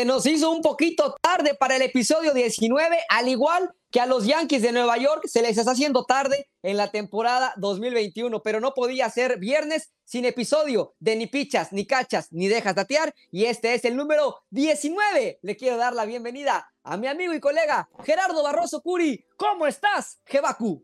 Se nos hizo un poquito tarde para el episodio 19, al igual que a los Yankees de Nueva York se les está haciendo tarde en la temporada 2021, pero no podía ser viernes sin episodio de ni pichas, ni cachas, ni dejas tatear, y este es el número 19. Le quiero dar la bienvenida a mi amigo y colega Gerardo Barroso Curi. ¿Cómo estás, Jebaku?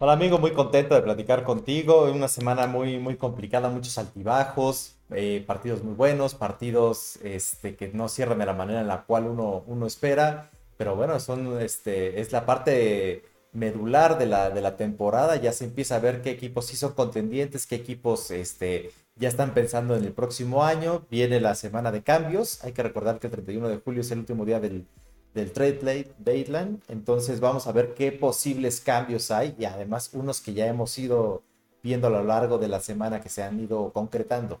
Hola amigo, muy contento de platicar contigo. Una semana muy, muy complicada, muchos altibajos, eh, partidos muy buenos, partidos este, que no cierran de la manera en la cual uno, espera. Pero bueno, son, este, es la parte medular de la, de la temporada. Ya se empieza a ver qué equipos sí son contendientes, qué equipos este, ya están pensando en el próximo año. Viene la semana de cambios. Hay que recordar que el 31 de julio es el último día del, del trade deadline. Entonces vamos a ver qué posibles cambios hay y además unos que ya hemos ido viendo a lo largo de la semana que se han ido concretando.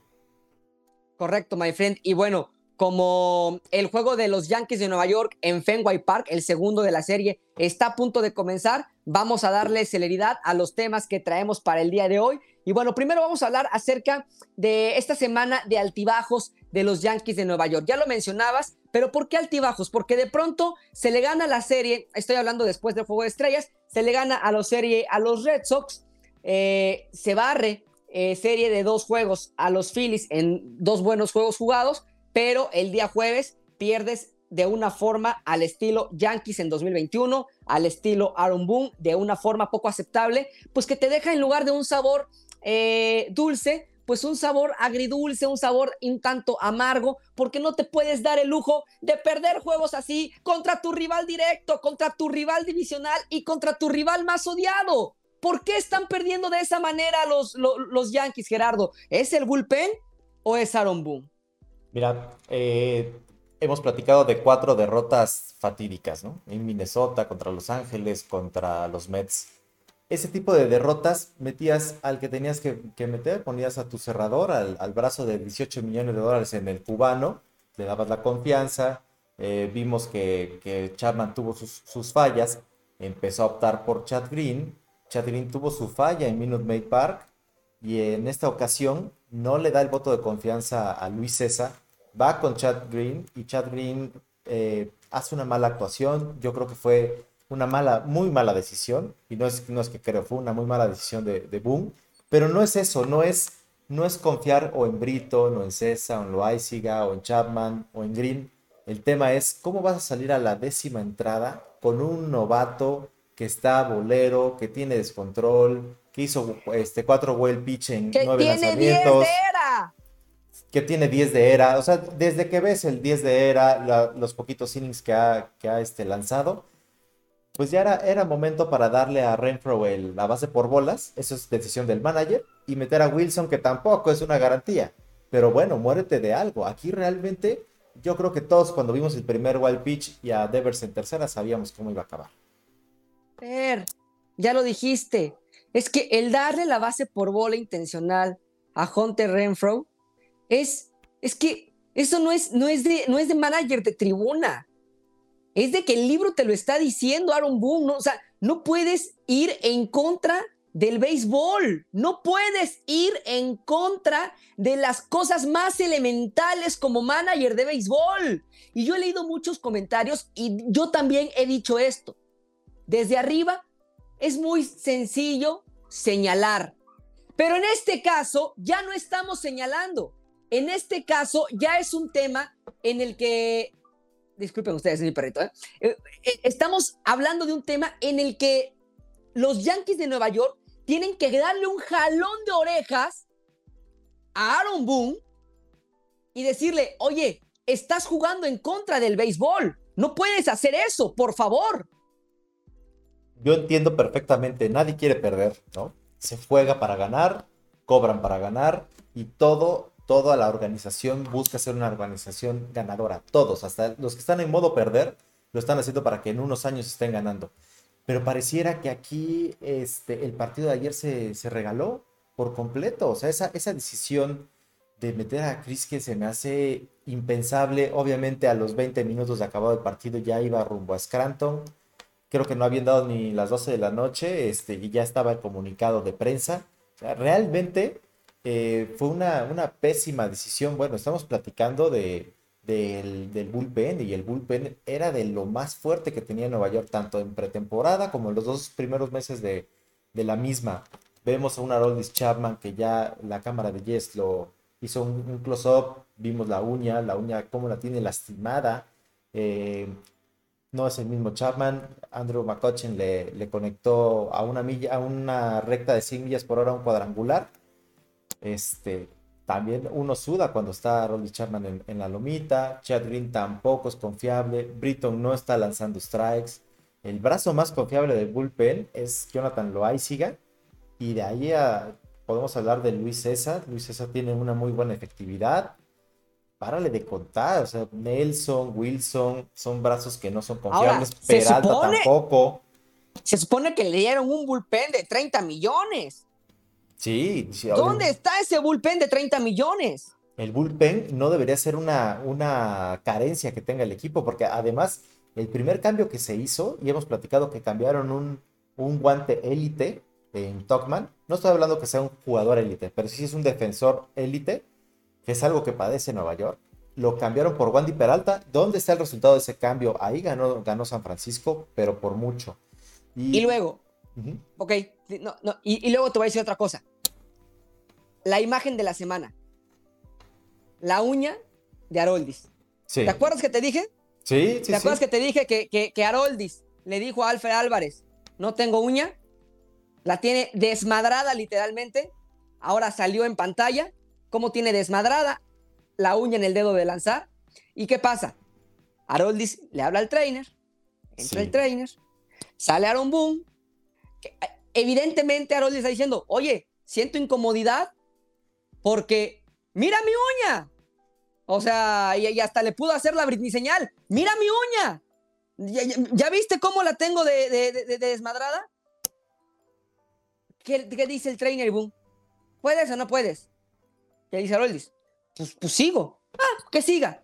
Correcto, my friend. Y bueno, como el juego de los Yankees de Nueva York en Fenway Park, el segundo de la serie, está a punto de comenzar, vamos a darle celeridad a los temas que traemos para el día de hoy. Y bueno, primero vamos a hablar acerca de esta semana de altibajos de los Yankees de Nueva York. Ya lo mencionabas, pero ¿por qué altibajos? Porque de pronto se le gana la serie, estoy hablando después del Juego de Estrellas, se le gana a, la serie, a los Red Sox, eh, se barre eh, serie de dos juegos a los Phillies en dos buenos juegos jugados pero el día jueves pierdes de una forma al estilo Yankees en 2021, al estilo Aaron Boone, de una forma poco aceptable, pues que te deja en lugar de un sabor eh, dulce, pues un sabor agridulce, un sabor un tanto amargo, porque no te puedes dar el lujo de perder juegos así contra tu rival directo, contra tu rival divisional y contra tu rival más odiado. ¿Por qué están perdiendo de esa manera los, los, Yankees, Gerardo? ¿Es el bullpen o es Aaron Boone? Mira, eh, hemos platicado de cuatro derrotas fatídicas, ¿no? En Minnesota, contra Los Ángeles, contra los Mets. Ese tipo de derrotas metías al que tenías que, meter, ponías a tu cerrador, al, brazo de 18 millones de dólares en el cubano, le dabas la confianza, eh, vimos que, que, Chapman tuvo sus, sus, fallas, empezó a optar por Chad Green, Chad Green tuvo su falla en Minute Maid Park, y en esta ocasión no le da el voto de confianza a Luis César, va con Chad Green y Chad Green eh, hace una mala actuación, yo creo que fue una mala, muy mala decisión, y no es, no es que creo, fue una muy mala decisión de, de Boom, pero no es eso, no es, no es confiar o en Brito, o en César, o en Loaiziga, o en Chapman, o en Green, el tema es cómo vas a salir a la décima entrada con un novato que está bolero, que tiene descontrol, que hizo este, cuatro well pitch en que nueve tiene lanzamientos. 10 de era. Que tiene 10 de era. O sea, desde que ves el 10 de era, los poquitos innings que ha, que ha este, lanzado, pues ya era, era momento para darle a Renfro el, la base por bolas. Eso es decisión del manager. Y meter a Wilson, que tampoco es una garantía. Pero bueno, muérete de algo. Aquí realmente, yo creo que todos cuando vimos el primer wild pitch y a Devers en tercera sabíamos cómo iba a acabar. Per, ya lo dijiste. Es que el darle la base por bola intencional a Hunter Renfro es, es que eso no es, no, es de, no es de manager de tribuna. Es de que el libro te lo está diciendo Aaron Boone. ¿no? O sea, no puedes ir en contra del béisbol. No puedes ir en contra de las cosas más elementales como manager de béisbol. Y yo he leído muchos comentarios y yo también he dicho esto. Desde arriba es muy sencillo señalar, pero en este caso ya no estamos señalando. En este caso ya es un tema en el que, disculpen ustedes, es mi perrito, ¿eh? Eh, eh, estamos hablando de un tema en el que los Yankees de Nueva York tienen que darle un jalón de orejas a Aaron Boone y decirle, oye, estás jugando en contra del béisbol, no puedes hacer eso, por favor yo entiendo perfectamente, nadie quiere perder, ¿no? Se juega para ganar, cobran para ganar y todo, toda la organización busca ser una organización ganadora. Todos, hasta los que están en modo perder, lo están haciendo para que en unos años estén ganando. Pero pareciera que aquí este, el partido de ayer se, se regaló por completo. O sea, esa, esa decisión de meter a Chris que se me hace impensable. Obviamente a los 20 minutos de acabado el partido ya iba rumbo a Scranton creo que no habían dado ni las 12 de la noche este, y ya estaba el comunicado de prensa. realmente eh, fue una, una, pésima decisión. Bueno, estamos platicando de, del, del, bullpen y el bullpen era de lo más fuerte que tenía Nueva York, tanto en pretemporada como en los dos primeros meses de, de la misma. Vemos a un Aroldis Chapman que ya la cámara de Yes lo hizo un, close-up, vimos la uña, la uña cómo la tiene lastimada. Eh, no es el mismo Chapman. Andrew McCutcheon le, conectó a una milla, a una recta de 100 millas por hora un cuadrangular. Este, también uno suda cuando está Rolly Chapman en, la lomita. Chad Green tampoco es confiable. Britton no está lanzando strikes. El brazo más confiable del bullpen es Jonathan Loaiziga. Y de ahí podemos hablar de Luis César. Luis César tiene una muy buena efectividad párale de contar. O sea, Nelson, Wilson, son brazos que no son confiables. Peralta tampoco. Se supone que le dieron un bullpen de 30 millones. Sí. ¿Dónde está ese bullpen de 30 millones? El bullpen no debería ser una, una carencia que tenga el equipo, porque además el primer cambio que se hizo, y hemos platicado que cambiaron un, un guante élite en Tokman, no estoy hablando que sea un jugador élite, pero sí es un defensor élite, que es algo que padece Nueva York. Lo cambiaron por Wandy Peralta. ¿Dónde está el resultado de ese cambio? Ahí ganó, ganó San Francisco, pero por mucho. Y, luego, ok, no, no, y, luego te voy a decir otra cosa. La imagen de la semana. La uña de Aroldis. ¿Te acuerdas que te dije? Sí, sí. ¿Te acuerdas que te dije que, que, que Aroldis le dijo a Alfred Álvarez, no tengo uña? La tiene desmadrada literalmente. Ahora salió en pantalla cómo tiene desmadrada la uña en el dedo de lanzar. ¿Y qué pasa? Haroldis le habla al trainer, entra el trainer, sale Aaron Boone. Evidentemente Haroldis está diciendo, oye, siento incomodidad porque mira mi uña. O sea, y, hasta le pudo hacer la Britney señal. Mira mi uña. ¿Ya, viste cómo la tengo de, desmadrada? ¿Qué, ¿Qué, dice el trainer Boone? ¿Puedes o no puedes? ¿Qué dice Aroldis? Pues, pues sigo. Ah, que siga.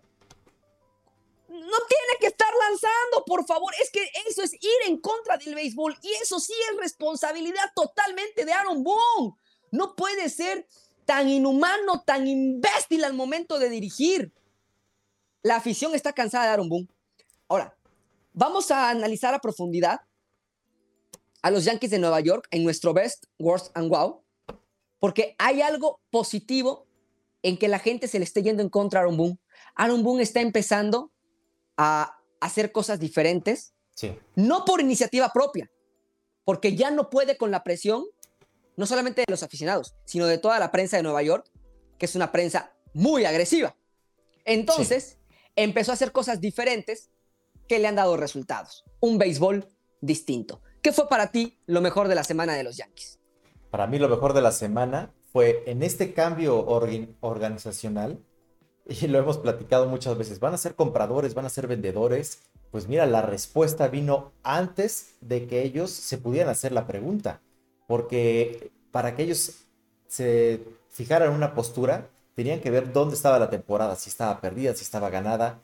No tiene que estar lanzando, por favor. Es que eso es ir en contra del béisbol. Y eso sí es responsabilidad totalmente de Aaron Boone. No puede ser tan inhumano, tan imbécil al momento de dirigir. La afición está cansada de Aaron Boone. Ahora, vamos a analizar a profundidad a los Yankees de Nueva York en nuestro Best, Worst and Wow, porque hay algo positivo en que la gente se le esté yendo en contra a Aaron Boone. Aaron Boone está empezando a hacer cosas diferentes, no por iniciativa propia, porque ya no puede con la presión, no solamente de los aficionados, sino de toda la prensa de Nueva York, que es una prensa muy agresiva. Entonces, empezó a hacer cosas diferentes que le han dado resultados. Un béisbol distinto. ¿Qué fue para ti lo mejor de la semana de los Yankees? Para mí lo mejor de la semana fue en este cambio organizacional, y lo hemos platicado muchas veces, van a ser compradores, van a ser vendedores, pues mira, la respuesta vino antes de que ellos se pudieran hacer la pregunta, porque para que ellos se fijaran una postura, tenían que ver dónde estaba la temporada, si estaba perdida, si estaba ganada.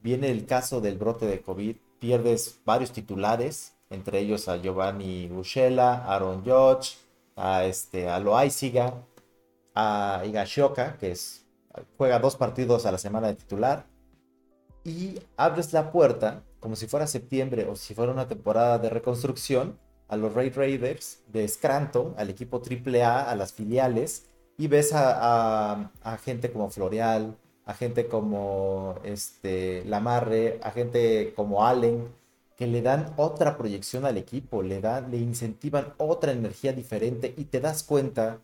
Viene el caso del brote de COVID, pierdes varios titulares, entre ellos a Giovanni Bushela, Aaron Judge, a, este, a Loaiziga, a Higashioka, que es, juega dos partidos a la semana de titular, y abres la puerta, como si fuera septiembre o si fuera una temporada de reconstrucción, a los Raid Raiders de Scranton, al equipo AAA, a las filiales, y ves a, gente como Floreal, a gente como este, Lamarre, a gente como Allen, que le dan otra proyección al equipo, le, dan, le incentivan otra energía diferente y te das cuenta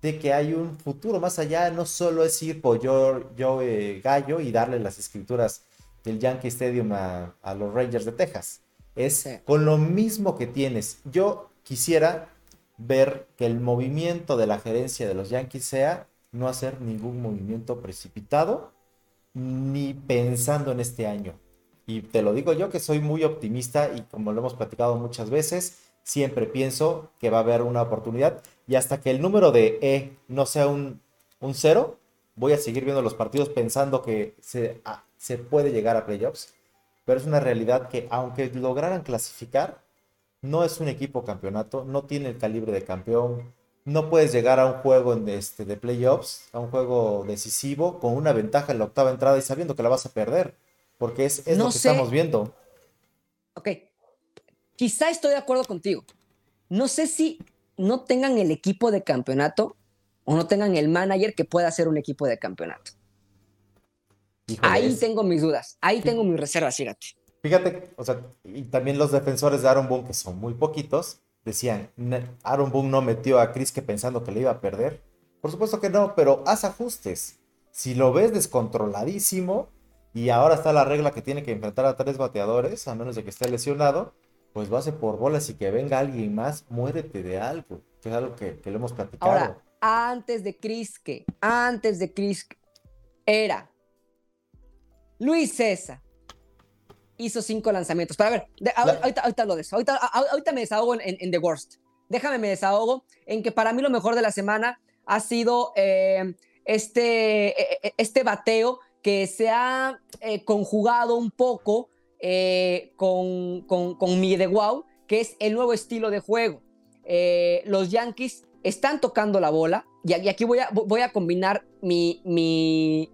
de que hay un futuro más allá, no solo es ir por yo, yo eh, Gallo y darle las escrituras del Yankee Stadium a, los Rangers de Texas. Es con lo mismo que tienes. Yo quisiera ver que el movimiento de la gerencia de los Yankees sea no hacer ningún movimiento precipitado ni pensando en este año. Y te lo digo yo que soy muy optimista y como lo hemos platicado muchas veces, siempre pienso que va a haber una oportunidad y hasta que el número de E no sea un, un cero, voy a seguir viendo los partidos pensando que se, ah, se puede llegar a playoffs. Pero es una realidad que aunque lograran clasificar, no es un equipo campeonato, no tiene el calibre de campeón, no puedes llegar a un juego en este, de playoffs, a un juego decisivo, con una ventaja en la octava entrada y sabiendo que la vas a perder. Porque es, es lo que estamos viendo. Ok. Quizá estoy de acuerdo contigo. No sé si no tengan el equipo de campeonato o no tengan el manager que pueda hacer un equipo de campeonato. Ahí tengo mis dudas, ahí tengo mis reservas, fíjate. Fíjate, o sea, y también los defensores de Aaron Boone, que son muy poquitos, decían, Aaron Boone no metió a Chris que pensando que le iba a perder. Por supuesto que no, pero haz ajustes. Si lo ves descontroladísimo y ahora está la regla que tiene que enfrentar a tres bateadores, a menos de que esté lesionado, pues base por bolas y que venga alguien más, muérete de algo, que es algo que, que lo hemos platicado. Ahora, antes de Crisque, antes de Crisque, era Luis César. Hizo cinco lanzamientos. Pero a ver, ahorita, ahorita, lo de eso. Ahorita, me desahogo en, The Worst. Déjame me desahogo en que para mí lo mejor de la semana ha sido eh, este, e, e, este bateo que se ha eh, conjugado un poco eh, con, con, mi de wow, que es el nuevo estilo de juego. los Yankees están tocando la bola, y, aquí voy a, voy a combinar mi, mi,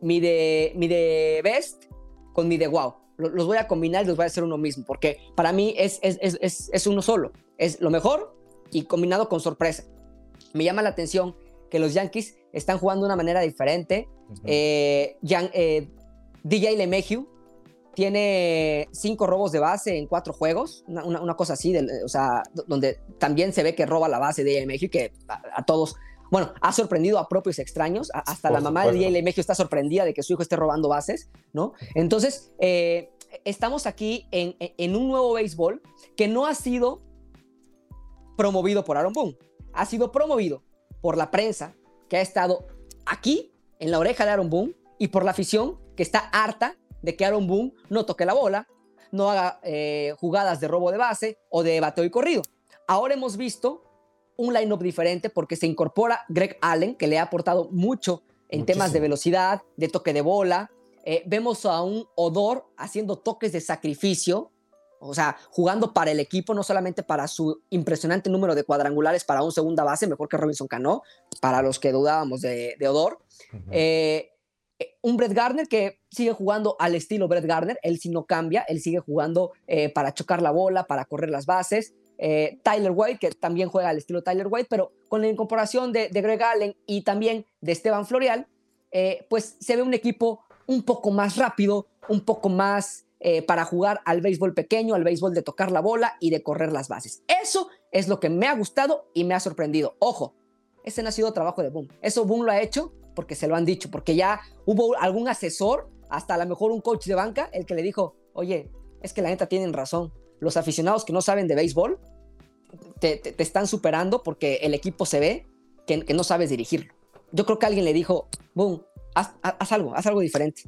mi, de, mi de best con mi de wow. Los voy a combinar y los voy a hacer uno mismo, porque para mí es, es, es, es uno solo. Es lo mejor y combinado con sorpresa. Me llama la atención que los Yankees están jugando de una manera diferente. Eh, eh, DJ LeMahieu tiene cinco robos de base en cuatro juegos, una, cosa así, o sea, donde también se ve que roba la base de México, que a, todos, bueno, ha sorprendido a propios extraños, hasta la mamá de DJ México está sorprendida de que su hijo esté robando bases, ¿no? Entonces, eh, estamos aquí en, en, un nuevo béisbol que no ha sido promovido por Aaron Boone, ha sido promovido por la prensa que ha estado aquí en la oreja de Aaron Boone y por la afición que está harta de que Aaron Boone no toque la bola, no haga eh, jugadas de robo de base o de bateo y corrido. Ahora hemos visto un lineup diferente porque se incorpora Greg Allen, que le ha aportado mucho en temas de velocidad, de toque de bola. Eh, vemos a un Odor haciendo toques de sacrificio, o sea, jugando para el equipo, no solamente para su impresionante número de cuadrangulares para un segunda base, mejor que Robinson Cano, para los que dudábamos de, Odor. Eh, un Brett Gardner que sigue jugando al estilo Brett Gardner, él sí no cambia, él sigue jugando eh, para chocar la bola, para correr las bases. Eh, Tyler White, que también juega al estilo Tyler White, pero con la incorporación de, Greg Allen y también de Esteban Florial, pues se ve un equipo un poco más rápido, un poco más para jugar al béisbol pequeño, al béisbol de tocar la bola y de correr las bases. Eso es lo que me ha gustado y me ha sorprendido. Ojo, ese no ha sido trabajo de Boom. Eso Boom lo ha hecho porque se lo han dicho, porque ya hubo algún asesor, hasta a lo mejor un coach de banca, el que le dijo, oye, es que la neta tienen razón, los aficionados que no saben de béisbol te, están superando porque el equipo se ve que, no sabes dirigirlo. Yo creo que alguien le dijo, boom, haz, algo, haz algo diferente.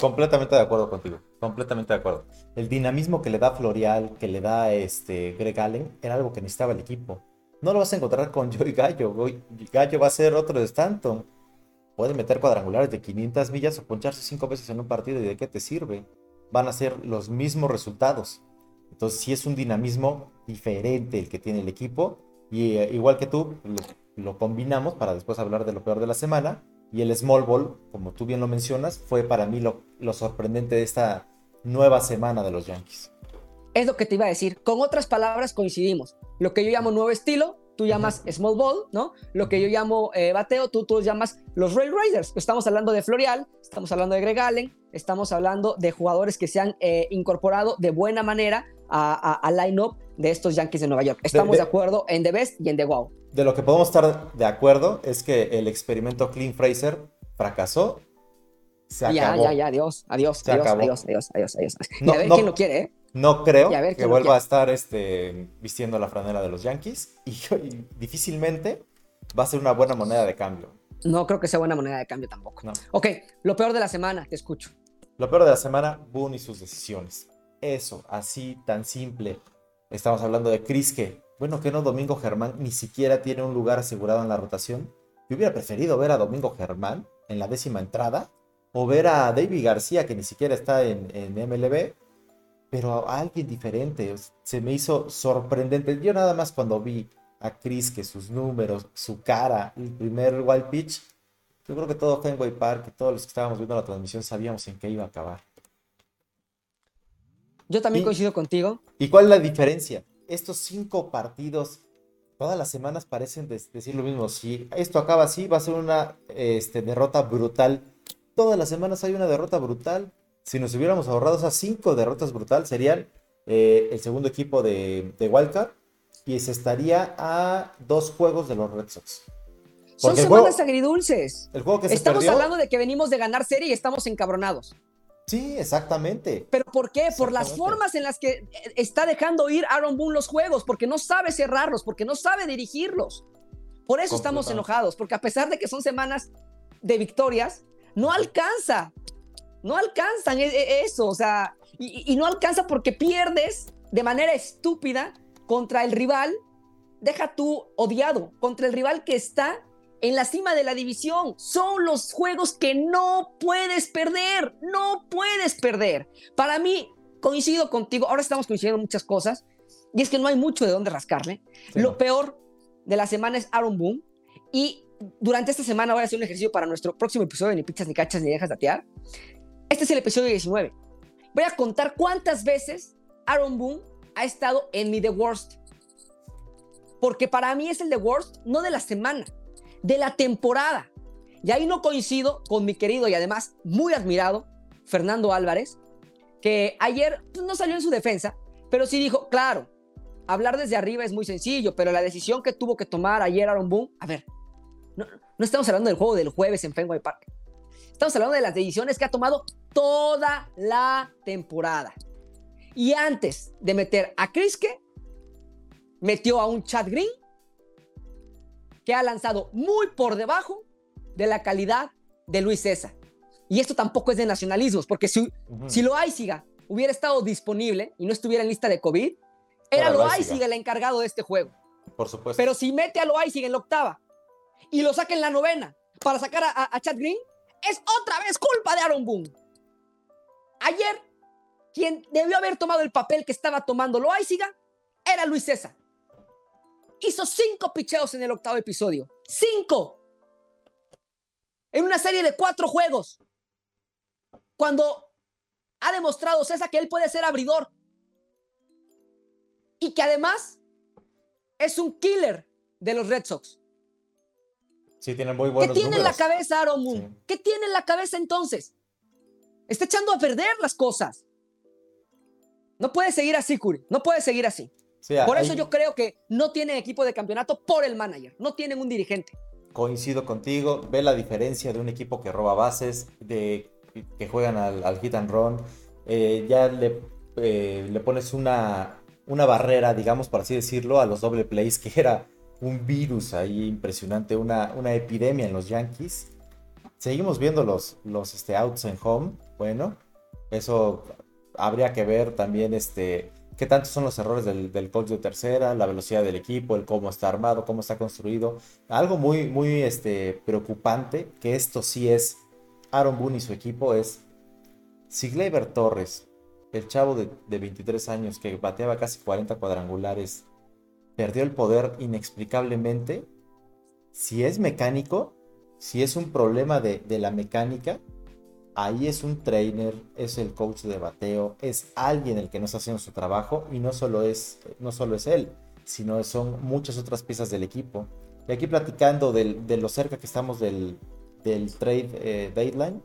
Completamente de acuerdo contigo, completamente de acuerdo. El dinamismo que le da Florial, que le da este Greg Allen, era algo que necesitaba el equipo. No lo vas a encontrar con Joey Gallo. Gallo va a ser otro de Stanton. Puede meter cuadrangulares de 500 millas o poncharse cinco veces en un partido y de qué te sirve. Van a ser los mismos resultados. Entonces sí es un dinamismo diferente el que tiene el equipo. Y eh, igual que tú, lo, combinamos para después hablar de lo peor de la semana. Y el small ball, como tú bien lo mencionas, fue para mí lo, lo sorprendente de esta nueva semana de los Yankees. Es lo que te iba a decir. Con otras palabras coincidimos. Lo que yo llamo nuevo estilo, tú llamas small ball, ¿no? Lo que yo llamo eh, bateo, tú, tú llamas los Rail Riders. Estamos hablando de Florial, estamos hablando de Greg Allen, estamos hablando de jugadores que se han eh, incorporado de buena manera al line-up de estos Yankees de Nueva York. Estamos de, acuerdo en The Best y en The Wow. De lo que podemos estar de acuerdo es que el experimento Clean Fraser fracasó. Se acabó. Ya, ya, ya, adiós, adiós, adiós, adiós, adiós, adiós, adiós, y a ver quién lo quiere, ¿eh? No creo que vuelva a estar este, vistiendo la franela de los Yankees y, difícilmente va a ser una buena moneda de cambio. No creo que sea buena moneda de cambio tampoco. Ok, lo peor de la semana, te escucho. Lo peor de la semana, Boone y sus decisiones. Eso, así tan simple. Estamos hablando de Crisque. Bueno, que no Domingo Germán ni siquiera tiene un lugar asegurado en la rotación. Yo hubiera preferido ver a Domingo Germán en la décima entrada o ver a David García que ni siquiera está en, en MLB pero a alguien diferente. Se me hizo sorprendente. Yo nada más cuando vi a Chris que sus números, su cara, el primer wild pitch, yo creo que todo Fenway Park y todos los que estábamos viendo la transmisión sabíamos en qué iba a acabar. Yo también coincido contigo. ¿Y cuál es la diferencia? Estos cinco partidos, todas las semanas parecen decir lo mismo. Si esto acaba así, va a ser una este, derrota brutal. Todas las semanas hay una derrota brutal. Si nos hubiéramos ahorrado esas cinco derrotas brutal, serían eh, el segundo equipo de, de Wildcard y se estaría a dos juegos de los Red Sox. Son semanas agridulces. El juego que estamos hablando de que venimos de ganar serie y estamos encabronados. Sí, exactamente. ¿Pero por qué? Por las formas en las que eh, está dejando ir Aaron Boone los juegos, porque no sabe cerrarlos, porque no sabe dirigirlos. Por eso estamos enojados, porque a pesar de que son semanas de victorias, no alcanza. No alcanzan e, e, eso, o sea, y, no alcanza porque pierdes de manera estúpida contra el rival, deja tú odiado, contra el rival que está en la cima de la división. Son los juegos que no puedes perder, no puedes perder. Para mí, coincido contigo, ahora estamos coincidiendo en muchas cosas, y es que no hay mucho de dónde rascarle. Lo peor de la semana es Aaron Boone, y durante esta semana voy a hacer un ejercicio para nuestro próximo episodio de Ni Pichas, Ni Cachas, Ni Dejas Datear. Este es el episodio 19 voy a contar cuántas veces Aaron Boone ha estado en mi The Worst. Porque para mí es el The Worst, no de la semana, de la temporada. Y ahí no coincido con mi querido y además muy admirado Fernando Álvarez, que ayer pues, no salió en su defensa, pero sí dijo, claro, hablar desde arriba es muy sencillo, pero la decisión que tuvo que tomar ayer Aaron Boone, a ver, no, no estamos hablando del juego del jueves en Fenway Park. Estamos hablando de las decisiones que ha tomado toda la temporada. Y antes de meter a Kriske, metió a un Chad Green que ha lanzado muy por debajo de la calidad de Luis César. Y esto tampoco es de nacionalismos, porque si, si Loaiziga hubiera estado disponible y no estuviera en lista de COVID, era Loaiziga el encargado de este juego. Por supuesto. Pero si mete a Loaiziga en la octava y lo saca en la novena para sacar a, Chad Green, es otra vez culpa de Aaron Boone. Ayer, quien debió haber tomado el papel que estaba tomando Loaiziga era Luis César. Hizo cinco picheos en el octavo episodio. ¡Cinco! En una serie de cuatro juegos. Cuando ha demostrado César que él puede ser abridor. Y que además es un killer de los Red Sox. Sí, tienen muy buenos ¿Qué tiene en la cabeza Aaron Moon? ¿Qué tiene en la cabeza entonces? Está echando a perder las cosas. No puede seguir así, Curi. No puede seguir así. por eso yo creo que no tienen equipo de campeonato por el manager. No tienen un dirigente. Coincido contigo. Ve la diferencia de un equipo que roba bases, de que juegan al, hit and run. Eh, ya le, eh, le pones una, una barrera, digamos, por así decirlo, a los doble plays, que era un virus ahí impresionante, una, una epidemia en los Yankees. Seguimos viendo los, los este, outs en home. Bueno, eso habría que ver también este, qué tantos son los errores del, del coach de tercera, la velocidad del equipo, el cómo está armado, cómo está construido. Algo muy, muy este, preocupante, que esto sí es Aaron Boone y su equipo, es si Gleyber Torres, el chavo de, de 23 años que bateaba casi 40 cuadrangulares, perdió el poder inexplicablemente, si es mecánico, si es un problema de, la mecánica, ahí es un trainer, es el coach de bateo, es alguien el que no está haciendo su trabajo y no solo es, no solo es él, sino son muchas otras piezas del equipo. Y aquí platicando de lo cerca que estamos del, trade eh, deadline,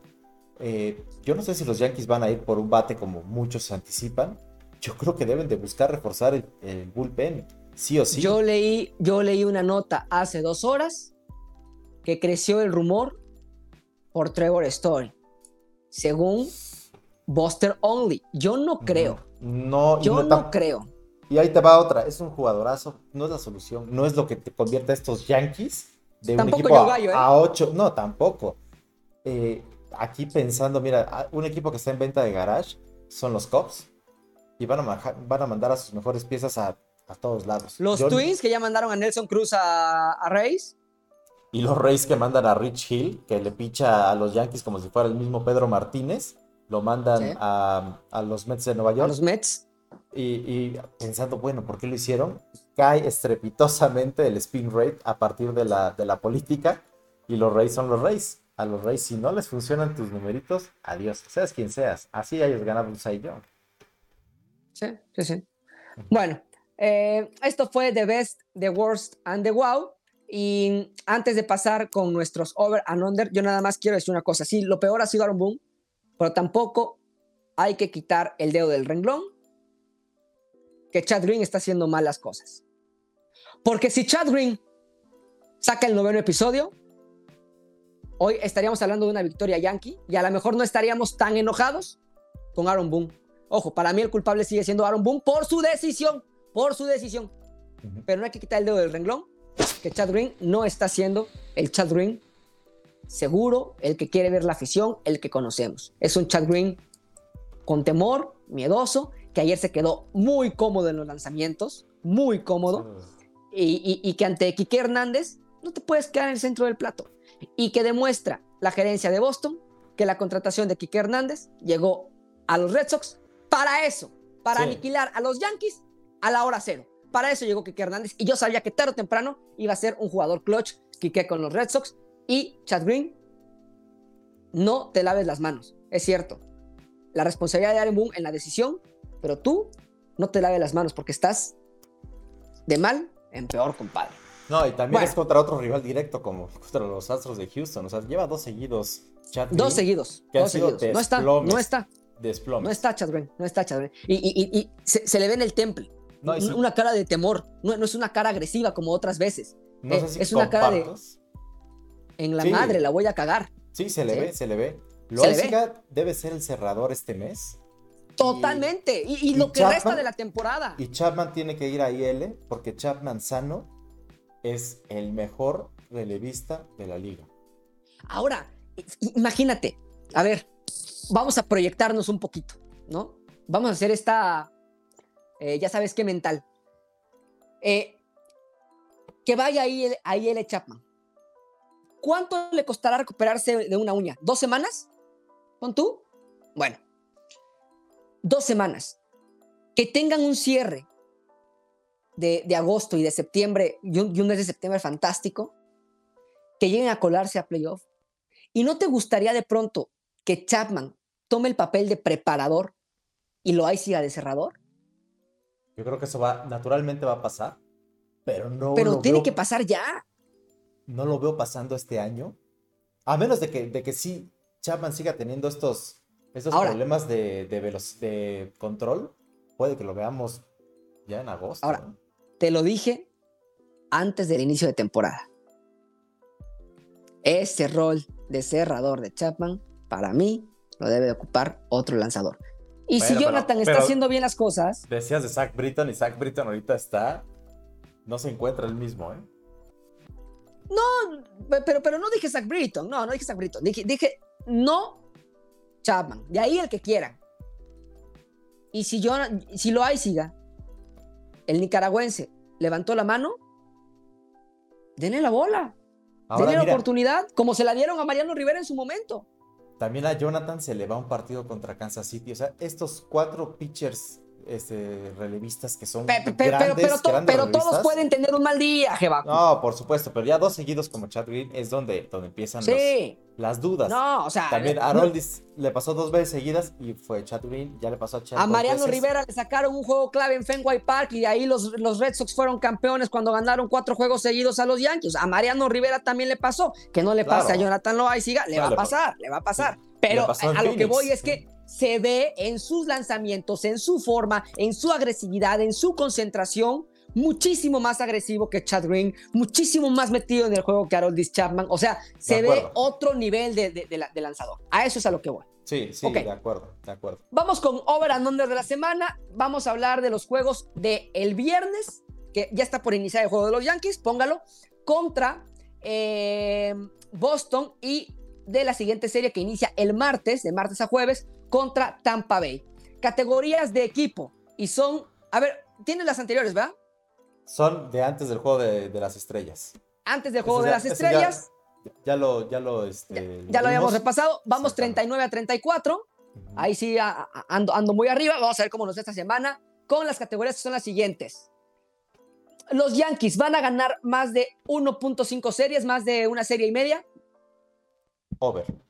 eh, yo no sé si los Yankees van a ir por un bate como muchos anticipan. Yo creo que deben de buscar reforzar el bullpen, sí o sí. Yo leí, yo leí una nota hace dos horas que creció el rumor por Trevor Story, según Buster Only. Yo no creo. No, yo no, creo. Y ahí te va otra, es un jugadorazo, no es la solución, no es lo que te convierte a estos Yankees de un equipo a, ¿eh? a, 8, no, tampoco. Eh, aquí pensando, mira, un equipo que está en venta de garage son los Cubs y van a, van a mandar a sus mejores piezas a, todos lados. Los Twins que ya mandaron a Nelson Cruz a, a Reyes y los Rays que mandan a Rich Hill, que le picha a los Yankees como si fuera el mismo Pedro Martínez, lo mandan a, los Mets de Nueva York. A los Mets. Y, pensando, bueno, ¿por qué lo hicieron? cae estrepitosamente el spin rate a partir de la, de la política y los Rays son los Rays. A los Rays, si no les funcionan tus numeritos, adiós, seas quien seas. Así ellos ganaron un Cy. Sí, sí, sí. Bueno, eh, esto fue The Best, The Worst and The Wow. Y antes de pasar con nuestros over and under, yo nada más quiero decir una cosa. Sí, lo peor ha sido Aaron Boone, pero tampoco hay que quitar el dedo del renglón que Chad Green está haciendo malas cosas. Porque si Chad Green saca el noveno episodio, hoy estaríamos hablando de una victoria yankee y a lo mejor no estaríamos tan enojados con Aaron Boone. Ojo, para mí el culpable sigue siendo Aaron Boone por su decisión, por su decisión. Pero no hay que quitar el dedo del renglón, que Chad Green no está siendo el Chad Green seguro, el que quiere ver la afición, el que conocemos. Es un Chad Green con temor, miedoso, que ayer se quedó muy cómodo en los lanzamientos, muy cómodo, y, que ante Quique Hernández no te puedes quedar en el centro del plato, y que demuestra la gerencia de Boston que la contratación de Quique Hernández llegó a los Red Sox para eso, para aniquilar a los Yankees a la hora cero. Para eso llegó Quique Hernández y yo sabía que tarde o temprano iba a ser un jugador clutch, Quique con los Red Sox y Chad Green. No te laves las manos, es cierto. La responsabilidad de Aaron Boone en la decisión, pero tú no te laves las manos porque estás de mal en peor, compadre. No, y también es contra otro rival directo como contra los Astros de Houston. O sea, lleva dos seguidos. Chad dos seguidos. dos seguidos. No está, no está. No está Chad Green, no está Chad Green. Y, se, le ve en el temple. Una cara de temor. No, es una cara agresiva como otras veces. Eh, es una cara de. En la madre la voy a cagar. Sí, se le ve, se le ve. Loaiziga debe ser el cerrador este mes. Totalmente. Y, lo que resta de la temporada. Y Chapman tiene que ir a IL porque Chapman sano es el mejor relevista de la liga. Ahora, imagínate, a ver, vamos a proyectarnos un poquito, ¿no? Vamos a hacer esta, eh, ya sabes qué mental. Eh, que vaya ahí, ahí el Chapman. ¿Cuánto le costará recuperarse de una uña? ¿Dos semanas? ¿Con tú? Bueno, dos semanas. Que tengan un cierre de, agosto y de septiembre y un, mes de septiembre fantástico. Que lleguen a colarse a playoff. ¿Y no te gustaría de pronto que Chapman tome el papel de preparador y lo siga de cerrador? Yo creo que eso va, naturalmente va a pasar, pero no. Pero tiene que pasar ya. No lo veo pasando este año. A menos de que, de que sí Chapman siga teniendo estos, estos problemas de, de, de control. Puede que lo veamos ya en agosto. Ahora, te lo dije antes del inicio de temporada. Ese rol de cerrador de Chapman para mí lo debe de ocupar otro lanzador. Y si Jonathan está haciendo bien las cosas. Decías de Zach Britton y Zach Britton ahorita está. No se encuentra el mismo, ¿eh? No, pero, pero no dije Zach Britton. No, no dije Zach Britton. Dije, dije no Chapman. De ahí el que quieran. Y si, yo, si lo hay, siga. El nicaragüense levantó la mano. Denle la bola. denle la oportunidad, como se la dieron a Mariano Rivera en su momento. También a Jonathan se le va un partido contra Kansas City. O sea, estos cuatro pitchers este, relevistas que son pero, grandes, pero, todos pueden tener un mal día, Jeva. No, por supuesto, pero ya dos seguidos como Chad Green es donde, donde empiezan las dudas. No, o sea. También a Roldis le pasó dos veces seguidas y fue Chad Green, ya le pasó a Chad. A Mariano Rivera le sacaron un juego clave en Fenway Park y ahí los, los Red Sox fueron campeones cuando ganaron cuatro juegos seguidos a los Yankees. A Mariano Rivera también le pasó. Que no le pase a Jonathan Loaiziga, le va a pasar, le va a pasar. Pero a lo que voy es que se ve en sus lanzamientos, en su forma, en su agresividad, en su concentración, muchísimo más agresivo que Chad Green, muchísimo más metido en el juego que Haroldis Chapman. O sea, se ve otro nivel de, lanzador. A eso es a lo que voy. Sí, sí, de acuerdo, de acuerdo. Vamos con Over and Under de la semana. Vamos a hablar de los juegos del el viernes, que ya está por iniciar el juego de los Yankees, póngalo, contra eh, Boston y de la siguiente serie que inicia el martes, de martes a jueves, contra Tampa Bay. Categorías de equipo y son, a ver, tienes las anteriores, ¿verdad? Son de antes del juego de, las estrellas. Antes del juego de las estrellas. Ya, lo, ya lo, este, ya, lo habíamos repasado. Vamos 39 a 34. Ahí sí ando, ando muy arriba. Vamos a ver cómo nos va esta semana con las categorías que son las siguientes. los Yankees van a ganar más de 1.5 series, más de una serie y media. Over.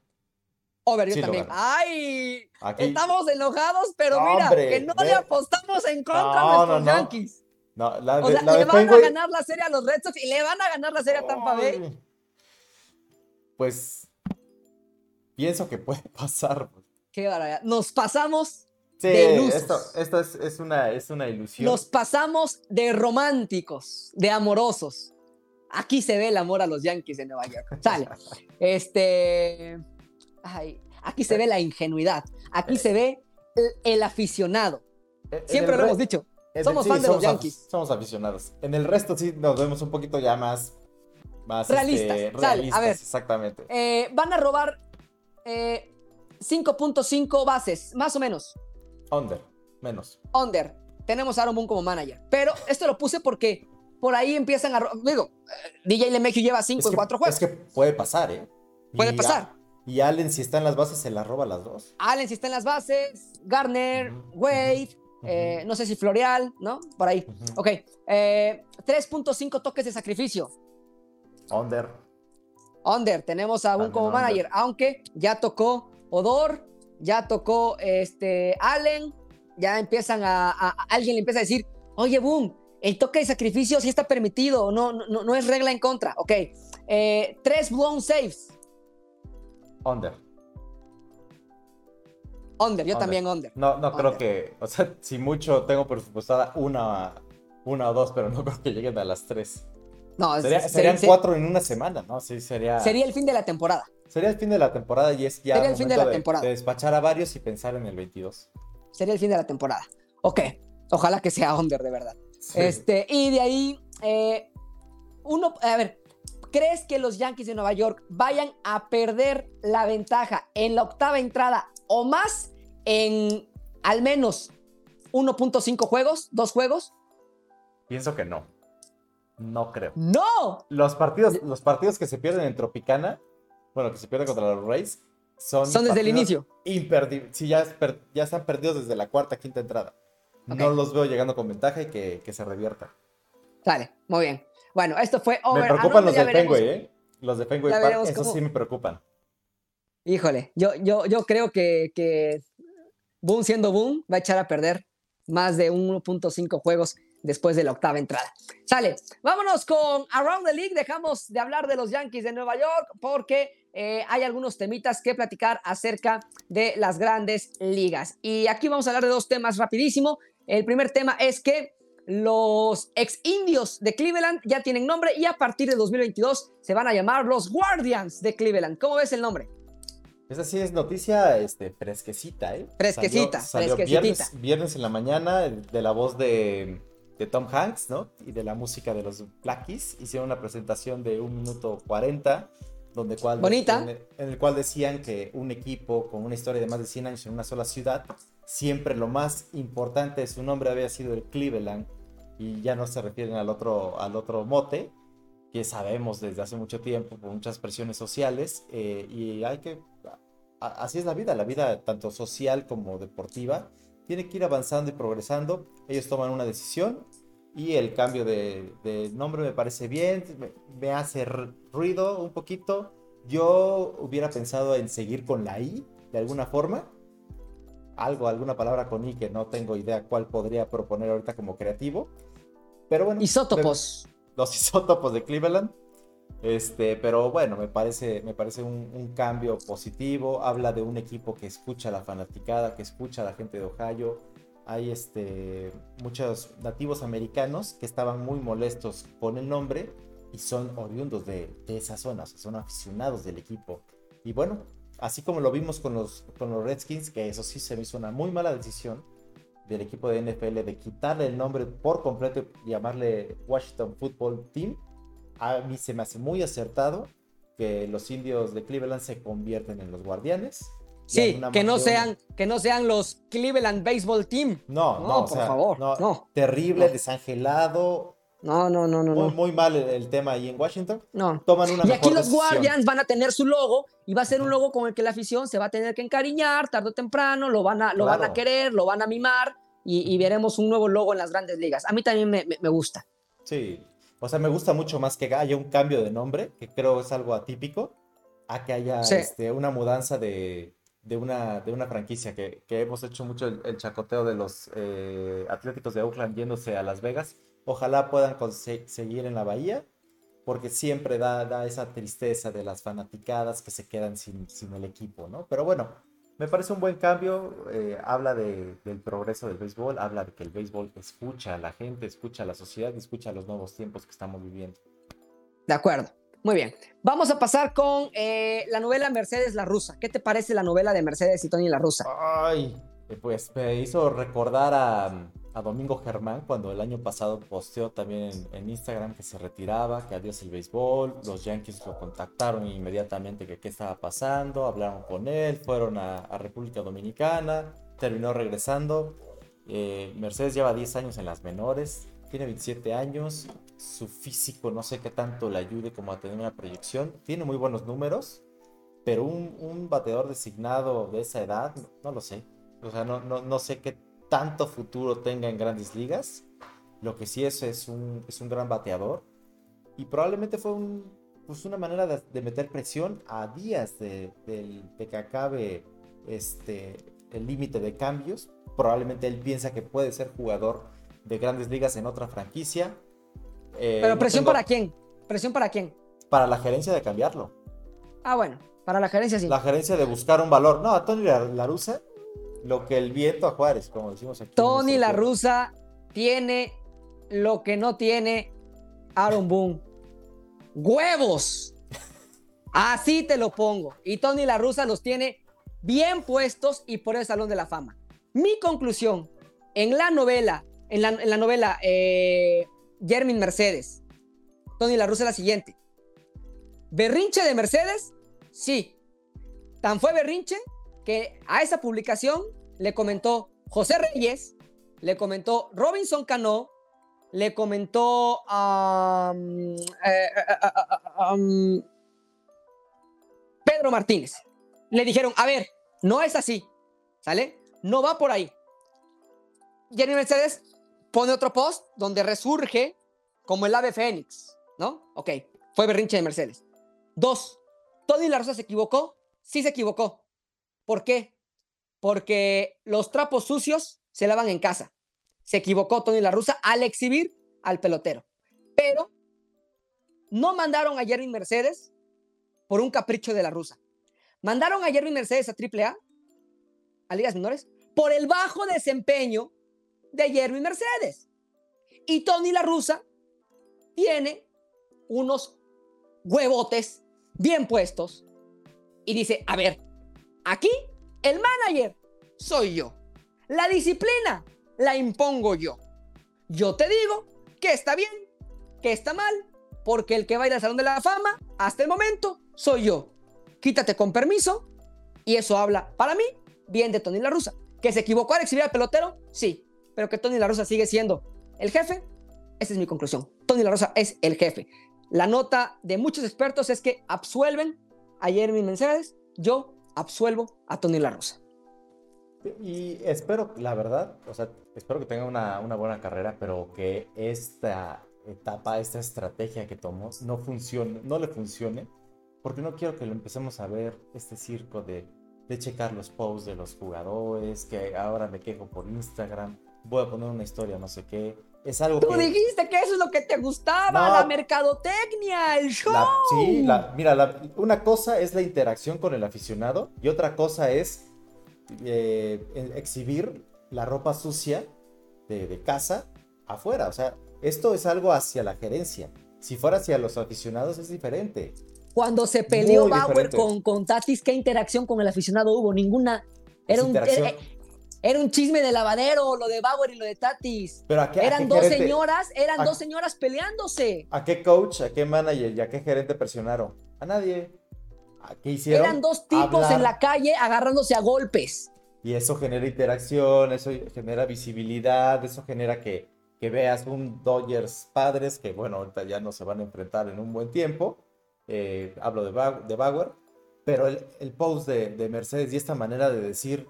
Over, yo Sí, también. ¡Ay! Aquí- Estamos enojados, pero mira, que no le apostamos en contra No, a nuestros no, no. Yankees. No, la O sea, la le van a ganar la serie a los Red Sox y le van a ganar la serie a Tampa Bay. Ay. Pues pienso que puede pasar. Qué barbaridad. Nos pasamos, Sí, De ilusos. esto, esto es, es una, es una ilusión. nos pasamos de románticos, de amorosos. Aquí se ve el amor a los Yankees de Nueva York. Sale. Este. Ay, aquí se ve la ingenuidad. Aquí se ve el, el aficionado. En Siempre el lo hemos dicho. somos sí, fans de los af- Yankees. Somos aficionados. En el resto sí nos vemos un poquito ya más. más Realistas. este, Sale, a realistas, ver. Exactamente. Eh, van a robar eh, 5.5 bases, más o menos. Under, menos. Under. Tenemos a Aaron Boone como manager. Pero esto lo puse porque por ahí empiezan a. Digo, eh, DJ LeMahieu lleva 5 Es en que, 4 juegos. es que puede pasar, ¿eh? Puede Y pasar. A- y Allen, si está en las bases, se las roba las dos. Allen si está en las bases, Garner, Wade, eh, no sé si Floreal, ¿no? Por ahí. Ujú. Ok, eh, 3.5 toques de sacrificio. Under. Under, tenemos a También como under. manager, aunque ya tocó Odor, ya tocó este, Allen, ya empiezan a, a- a- alguien le empieza a decir, oye Boom, el toque de sacrificio sí está permitido, no, no, no es regla en contra. Ok, eh, tres blown saves. Under. Under, yo Under. también under. No, no creo que. O sea, si mucho tengo presupuestada una, una o dos, pero no creo que lleguen a las tres. No, Sería- se- serían se- cuatro en una semana, ¿no? Sí, sería. Sería el fin de la temporada. Sería el fin de la temporada y es ya Sería el fin de la temporada. de despachar a varios y pensar en el 22. Sería el fin de la temporada. Ok, ojalá que sea under de verdad. Sí. Este, y de ahí, eh, uno, a ver, ¿crees que los Yankees de Nueva York vayan a perder la ventaja en la octava entrada o más en al menos 1.5 juegos, dos juegos? Pienso que no. No creo. ¡No! Los partidos, los partidos que se pierden en Tropicana, bueno, que se pierden contra los Rays, son. Son desde el inicio. Imperdibles. Sí, ya, per- ya están perdidos desde la cuarta, quinta entrada. No los veo llegando con ventaja y que, que se revierta. Dale, muy bien. Bueno, esto fue Me over. preocupan and los de. Fenway, ¿eh? Los de Ya Park, veremos esos cómo- sí me preocupan. Híjole, yo, yo, yo creo que, que Boom siendo Boom va a echar a perder más de 1.5 juegos después de la octava entrada. Sale, vámonos con Around the League. Dejamos de hablar de los Yankees de Nueva York porque eh, hay algunos temitas que platicar acerca de las grandes ligas. Y aquí vamos a hablar de dos temas rapidísimo. El primer tema es que los ex indios de Cleveland ya tienen nombre y a partir de 2022 se van a llamar los Guardians de Cleveland. ¿Cómo ves el nombre? Esa sí es noticia este, fresquecita, ¿eh? Fresquecita, Salió. Viernes, viernes en la mañana de la voz de, de Tom Hanks, ¿no? Y de la música de los Black Keys. Hicieron una presentación de un minuto 40, donde cual, Bonita. En, el, en el cual decían que un equipo con una historia de más de 100 años en una sola ciudad, siempre lo más importante de su nombre había sido el Cleveland. Y ya no se refieren al otro, al otro mote, que sabemos desde hace mucho tiempo por muchas presiones sociales. eh, y hay que así es la vida, la vida tanto social como deportiva, tiene que ir avanzando y progresando. Ellos toman una decisión y el cambio de, nombre me parece bien, me, me hace ruido un poquito. Yo hubiera pensado en seguir con la I de alguna forma. Algo, alguna palabra con I que no tengo idea cuál podría proponer ahorita como creativo. Pero bueno. Isótopos. los isótopos de Cleveland. Este, pero bueno, me parece, me parece un, un cambio positivo. Habla de un equipo que escucha a la fanaticada, que escucha a la gente de Ohio. Hay este, muchos nativos americanos que estaban muy molestos con el nombre y son oriundos de, de esa zona, o sea, son aficionados del equipo. Y bueno, así como lo vimos con los, con los Redskins, que eso sí se me hizo una muy mala decisión del equipo de NFL de quitarle el nombre por completo y llamarle Washington Football Team, a mí se me hace muy acertado que los indios de Cleveland se convierten en los guardianes. Sí, que no, sean, que no sean los Cleveland Baseball Team. No, No, no, o por sea, favor, no, no. Terrible, desangelado, No, no, no, no, muy, no. muy mal el, el tema ahí en Washington. no. Toman una Y mejor aquí los decisión. Guardians van a tener su logo y va a ser un logo con el que la afición se va a tener que encariñar tarde o temprano, lo van a, lo van a querer, lo van a mimar y, y veremos un nuevo logo en las grandes ligas. A mí también me, me- me gusta. Sí, o sea, me gusta mucho más que haya un cambio de nombre, que creo es algo atípico, a que haya este, una mudanza de, una, de una franquicia, que, hemos hecho mucho el, chacoteo de los eh, Atléticos de Oakland yéndose a Las Vegas. Ojalá puedan seguir en la bahía, porque siempre da, da, esa tristeza de las fanaticadas que se quedan sin, sin el equipo, ¿no? Pero bueno, me parece un buen cambio, eh, habla del progreso del béisbol, habla de que el béisbol escucha a la gente, escucha a la sociedad y escucha a los nuevos tiempos que estamos viviendo. De acuerdo, muy bien. Vamos a pasar con eh, la novela Mercedes la Rusa. ¿Qué te parece la novela de Mercedes y Tony la Rusa? Ay, pues me hizo recordar a, a Domingo Germán cuando el año pasado posteó también en, Instagram que se retiraba, que adiós el béisbol, los Yankees lo contactaron inmediatamente que qué estaba pasando, hablaron con él, fueron a, República Dominicana, terminó regresando. Eh, Mercedes lleva 10 años en las menores, tiene 27 años, su físico no sé qué tanto le ayude como a tener una proyección, tiene muy buenos números, pero un, un bateador designado de esa edad, no, lo sé. O sea, no, no, no sé qué tanto futuro tenga en grandes ligas. Lo que sí es, es, un, es un gran bateador. Y probablemente fue un, pues una manera de, meter presión a días de, que acabe este, el límite de cambios. Probablemente él piensa que puede ser jugador de grandes ligas en otra franquicia. Eh, ¿Pero presión para quién? ¿Presión para quién? Para la gerencia de cambiarlo. Ah, bueno, para la gerencia sí. La gerencia de buscar un valor. No, a Tony Larusa lo que el viento a Juárez, como decimos aquí. Tony La Rusa tiene lo que no tiene Aaron Boone. ¡Huevos! Así te lo pongo. Y Tony La Rusa los tiene bien puestos y por el Salón de la Fama. Mi conclusión, en la novela, en la, novela eh, Mercedes, Tony La Rusa es la siguiente. ¿Berrinche de Mercedes? Sí. Tan fue berrinche que a esa publicación le comentó José Reyes, le comentó Robinson Cano, le comentó eh, eh, eh, Pedro Martínez. Le dijeron, a ver, no es así, ¿sale? No va por ahí. Jenny Mercedes pone otro post donde resurge como el ave fénix, ¿no? Ok, fue berrinche de Mercedes. Dos, Tony La Rosa se equivocó, sí se equivocó. ¿Por qué? porque los trapos sucios se lavan en casa. Se equivocó Tony La Rusa al exhibir al pelotero. Pero no mandaron a Jerry Mercedes por un capricho de la Rusa. Mandaron a Jerry Mercedes a AAA, a ligas menores, por el bajo desempeño de Jerry Mercedes. Y Tony La Rusa tiene unos huevotes bien puestos y dice, a ver, aquí el manager soy yo. La disciplina la impongo yo. Yo te digo que está bien, que está mal, porque el que va a ir al Salón de la Fama, hasta el momento, soy yo. Quítate con permiso, y eso habla, para mí, bien de Tony La Rusa. ¿Que se equivocó al exhibir al pelotero? Sí, pero que Tony La Rusa sigue siendo el jefe, esa es mi conclusión. Tony La Rosa es el jefe. La nota de muchos expertos es que absuelven a Jeremy Mensajes. Yo absuelvo a Tony La Rosa. Y espero, la verdad, o sea, espero que tenga una, buena carrera, pero que esta etapa, esta estrategia que tomó no funcione, no le funcione, porque no quiero que lo empecemos a ver este circo de, de checar los posts de los jugadores, que ahora me quejo por Instagram, voy a poner una historia, no sé qué, es algo Tú dijiste que eso es lo que te gustaba, la mercadotecnia, el show. sí, mira, una cosa es la interacción con el aficionado y otra cosa es eh, exhibir la ropa sucia de, casa afuera. O sea, esto es algo hacia la gerencia. Si fuera hacia los aficionados es diferente. Cuando se peleó Bauer con, con Tatis, ¿qué interacción con el aficionado hubo? Ninguna. Era un, era un chisme de lavadero, lo de Bauer y lo de Tatis. Pero ¿a qué, eran dos señoras, eran dos señoras peleándose. ¿A qué coach, a qué manager y a qué gerente presionaron? A nadie. ¿A qué hicieron? Eran dos tipos en la calle agarrándose a golpes. Y eso genera interacción, eso genera visibilidad, eso genera que, que veas un Dodgers padres que, bueno, ahorita ya no se van a enfrentar en un buen tiempo. Eh, hablo de, de Bauer. Pero el, el post de, de Mercedes y esta manera de decir,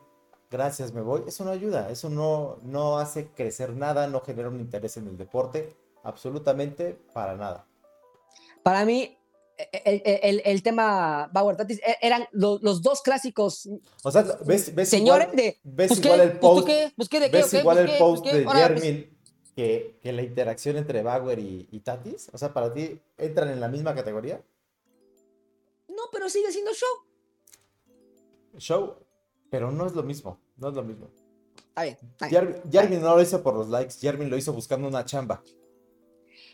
gracias, me voy, eso no ayuda, eso no, no hace crecer nada, no genera un interés en el deporte. absolutamente para nada. Para mí, el, tema Bauer Tatis e, eran los, dos clásicos. O sea, ves, señores igual, de. Ves igual el post, ves igual el post de Jermin que, que, la interacción entre Bauer y, y, Tatis. O sea, para ti, ¿entran en la misma categoría? No, pero sigue siendo show. Show, pero no es lo mismo. No es lo mismo. Está bien. Jermin no lo hizo por los likes, Jermin lo hizo buscando una chamba.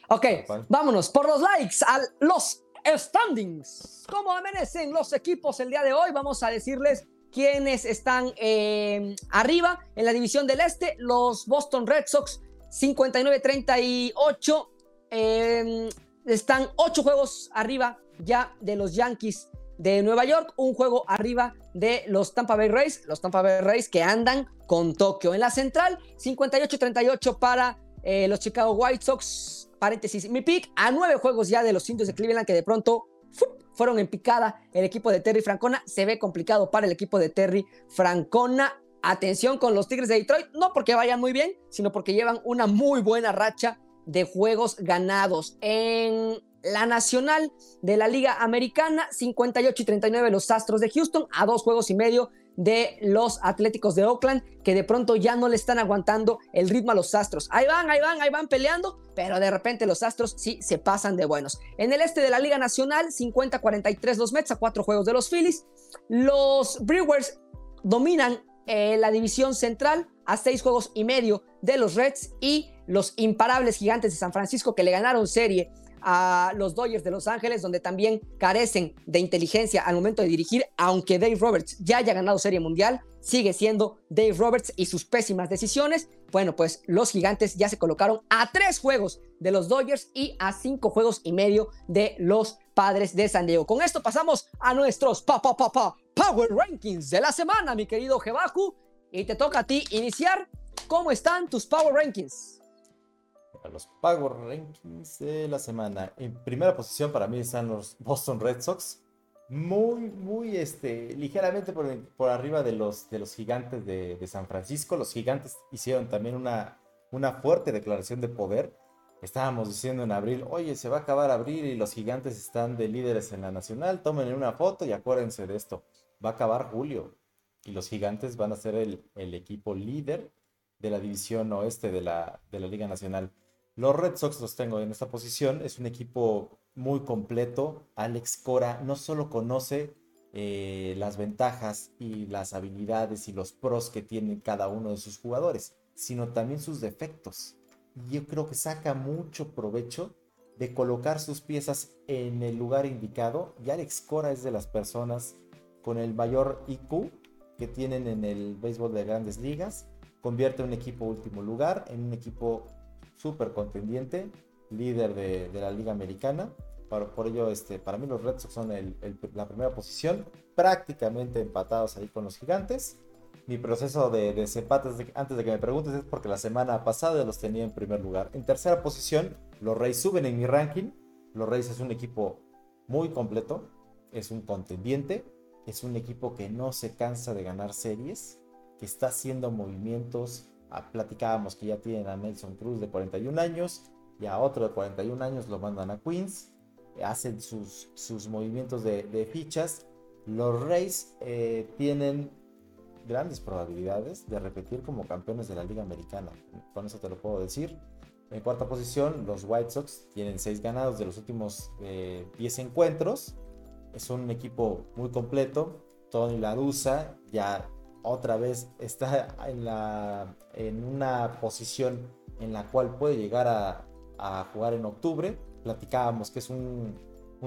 Ok, vámonos por los likes a los standings. ¿Cómo amanecen los equipos el día de hoy? Vamos a decirles quiénes están eh, arriba en la división del este. Los Boston Red Sox 59-38. Em, están ocho juegos arriba ya de los Yankees de Nueva York, un juego arriba de los Tampa Bay Rays, los Tampa Bay Rays que andan con Tokio. En la central, 58-38 para eh, los Chicago White Sox, paréntesis, mi pick a nueve juegos ya de los indios de Cleveland que de pronto fueron en picada el equipo de Terry Francona. Se ve complicado para el equipo de Terry Francona. Atención con los Tigres de Detroit, no porque vayan muy bien, sino porque llevan una muy buena racha de juegos ganados. En la nacional de la Liga Americana, 58 y 39 los Astros de Houston, a dos juegos y medio de los Atléticos de Oakland, que de pronto ya no le están aguantando el ritmo a los Astros. Ahí van, ahí van, ahí van peleando, pero de repente los Astros sí se pasan de buenos. En el este de la Liga Nacional, 50-43 los Mets a cuatro juegos de los Phillies. Los Brewers dominan eh, la división central a seis juegos y medio de los Reds y los imparables gigantes de San Francisco que le ganaron serie a los Dodgers de Los Ángeles, donde también carecen de inteligencia al momento de dirigir, aunque Dave Roberts ya haya ganado Serie Mundial, sigue siendo Dave Roberts y sus pésimas decisiones. Bueno, pues los gigantes ya se colocaron a tres juegos de los Dodgers y a cinco juegos y medio de los Padres de San Diego. Con esto pasamos a nuestros pa, Power Rankings de la semana, mi querido Jebaku. Y te toca a ti iniciar. ¿Cómo están tus Power Rankings? Los Power Rankings de la semana. En primera posición para mí están los Boston Red Sox. Muy, muy, este, ligeramente por, por arriba de los, de los gigantes de, de, San Francisco. Los gigantes hicieron también una, una fuerte declaración de poder. Estábamos diciendo en abril, oye, se va a acabar abril y los gigantes están de líderes en la nacional. Tomen una foto y acuérdense de esto. Va a acabar julio y los gigantes van a ser el, el equipo líder de la división oeste de la, de la Liga Nacional. Los Red Sox los tengo en esta posición. Es un equipo muy completo. Alex Cora no solo conoce eh, las ventajas y las habilidades y los pros que tienen cada uno de sus jugadores, sino también sus defectos. Yo creo que saca mucho provecho de colocar sus piezas en el lugar indicado. Y Alex Cora es de las personas con el mayor IQ que tienen en el béisbol de grandes ligas. Convierte un equipo último lugar en un equipo súper contendiente, líder de, la Liga Americana. Por, por, ello, este, para mí los Red Sox son la primera posición, prácticamente empatados ahí con los gigantes. Mi proceso de desempate, antes de que me preguntes, es porque la semana pasada los tenía en primer lugar. En tercera posición, los Reyes suben en mi ranking. Los Reyes es un equipo muy completo, es un contendiente, es un equipo que no se cansa de ganar series, que está haciendo movimientos platicábamos que ya tienen a Nelson Cruz de 41 años y a otro de 41 años lo mandan a Queens. Hacen sus, sus movimientos de, fichas. Los Rays eh, tienen grandes probabilidades de repetir como campeones de la Liga Americana. Con eso te lo puedo decir. En cuarta posición, los White Sox tienen 6 ganados de los últimos 10 eh, encuentros. Es un equipo muy completo. Tony Ladusa ya otra vez está en, la, en una posición en la cual puede llegar a, jugar en octubre. Platicábamos que es un,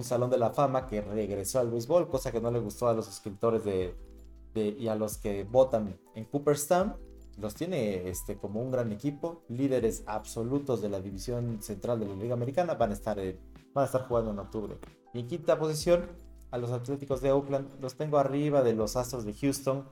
salón de la fama que regresó al béisbol, cosa que no le gustó a los escritores de, y a los que votan en Cooperstown. Los tiene este, como un gran equipo, líderes absolutos de la división central de la Liga Americana, van a estar, van a estar jugando en octubre. Y quinta posición, a los Atléticos de Oakland, los tengo arriba de los Astros de Houston,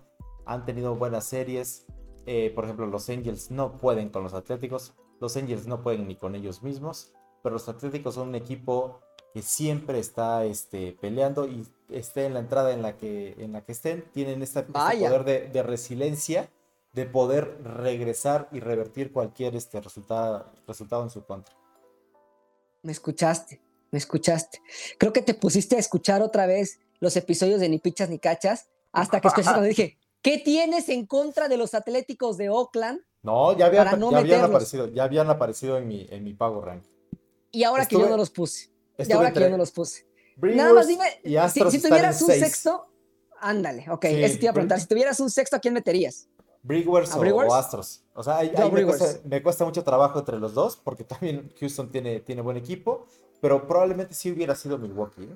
han tenido buenas series. Eh, por ejemplo, los Angels no pueden con los Atléticos. Los Angels no pueden ni con ellos mismos. Pero los Atléticos son un equipo que siempre está este, peleando y esté en la entrada en la que, en la que estén. Tienen este poder de, resiliencia, de poder regresar y revertir cualquier este, resultado, resultado en su contra. Me escuchaste, me escuchaste. Creo que te pusiste a escuchar otra vez los episodios de Ni Pichas ni Cachas hasta que escuchaste cuando dije, ¿qué tienes en contra de los Atléticos de Oakland? No, ya, había, ya habían aparecido, ya habían aparecido en mi, en mi pago rank. Y ahora que yo no los puse. Y ahora que yo no los puse. Nada más dime, si, tuvieras un sexto, ándale, ok, eso te iba a preguntar, si tuvieras un sexto, ¿a quién meterías? Brewers, o, Astros. O sea, ahí, me, cuesta, mucho trabajo entre los dos, porque también Houston tiene, tiene buen equipo, pero probablemente sí hubiera sido Milwaukee.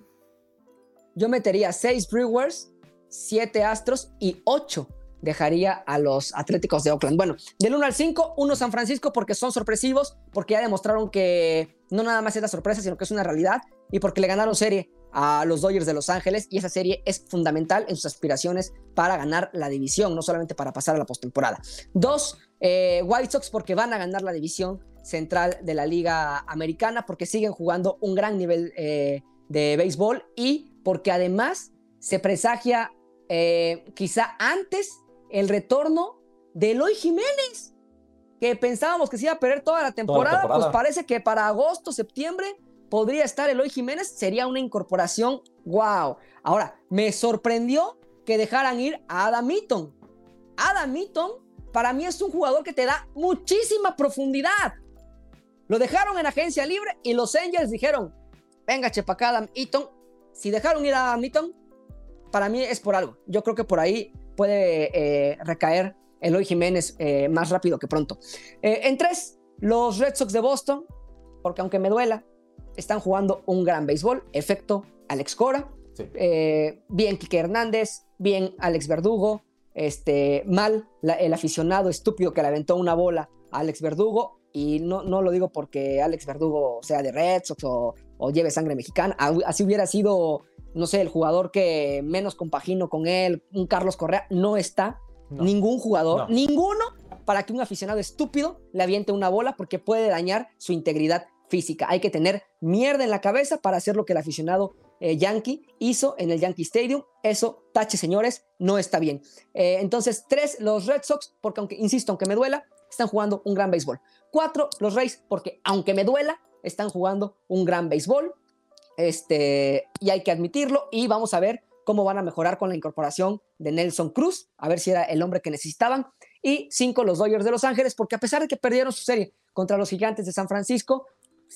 Yo metería seis Brewers, siete Astros y ocho dejaría a los Atléticos de Oakland. Bueno, del 1 al 5, uno San Francisco porque son sorpresivos, porque ya demostraron que no nada más es la sorpresa, sino que es una realidad, y porque le ganaron serie a los Dodgers de Los Ángeles y esa serie es fundamental en sus aspiraciones para ganar la división, no solamente para pasar a la postemporada. Dos, eh, White Sox porque van a ganar la división central de la Liga Americana porque siguen jugando un gran nivel eh, de béisbol y porque además se presagia eh, quizá antes el retorno de Eloy Jiménez, que pensábamos que se iba a perder toda la temporada, toda la temporada. pues parece que para agosto, septiembre podría estar Eloy Jiménez, sería una incorporación wow. Ahora, me sorprendió que dejaran ir a Adam Eaton. Adam Eaton para mí es un jugador que te da muchísima profundidad. Lo dejaron en agencia libre y los Angels dijeron, venga, chepa Adam Eaton. Si dejaron ir a Adam Eaton, para mí es por algo. Yo creo que por ahí puede eh, recaer Eloy Jiménez eh, más rápido que pronto. Eh, en tres, los Red Sox de Boston, porque aunque me duela, están jugando un gran béisbol. Efecto Alex Cora. Bien Quique Hernández, bien Alex Verdugo. Este, mal el aficionado estúpido que le aventó una bola a Alex Verdugo. Y no, no lo digo porque Alex Verdugo sea de Red Sox o, lleve sangre mexicana. Así hubiera sido, no sé, el jugador que menos compagino con él, un Carlos Correa. No está ningún jugador, ninguno, para que un aficionado estúpido le aviente una bola porque puede dañar su integridad física. Hay que tener mierda en la cabeza para hacer lo que el aficionado eh, Yankee hizo en el Yankee Stadium. Eso, tache señores, no está bien. Eh, entonces, tres, los Red Sox, porque aunque, insisto, aunque me duela, están jugando un gran béisbol. Cuatro, los Rays, porque aunque me duela, están jugando un gran béisbol. Este, y hay que admitirlo. Y vamos a ver cómo van a mejorar con la incorporación de Nelson Cruz, a ver si era el hombre que necesitaban. Y cinco, los Dodgers de Los Ángeles, porque a pesar de que perdieron su serie contra los Gigantes de San Francisco,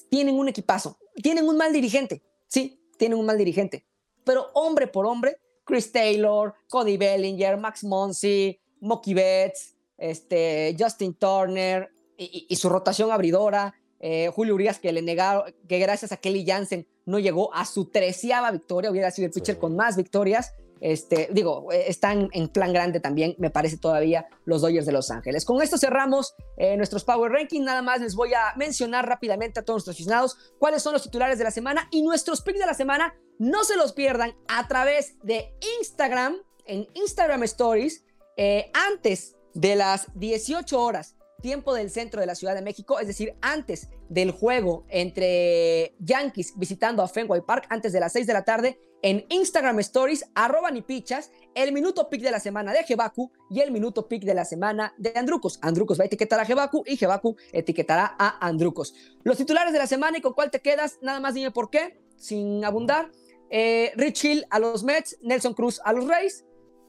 tienen un equipazo, tienen un mal dirigente, sí, tienen un mal dirigente, pero hombre por hombre, Chris Taylor, Cody Bellinger, Max Monsi, Mookie Betts, este, Justin Turner y, su rotación abridora, eh, Julio Urias que le negaron, que gracias a Kelly Jansen no llegó a su treceava victoria, hubiera sido el pitcher con más victorias. Este, digo, eh, están en plan grande también, me parece todavía, los Dodgers de Los Ángeles. Con esto cerramos eh, nuestros Power Ranking. Nada más les voy a mencionar rápidamente a todos nuestros aficionados cuáles son los titulares de la semana y nuestros picks de la semana. No se los pierdan a través de Instagram, en Instagram Stories, eh, antes de las 18 horas tiempo del centro de la Ciudad de México, es decir, antes del juego entre Yankees visitando a Fenway Park, antes de las 6 de la tarde, en Instagram Stories, arroba ni pichas, el minuto pick de la semana de Jebaku y el minuto pick de la semana de Andrucos. Andrucos va a etiquetar a Jebaku y Jebaku etiquetará a Andrucos. Los titulares de la semana y con cuál te quedas, nada más dime por qué, sin abundar. Eh, Rich Hill a los Mets, Nelson Cruz a los Rays.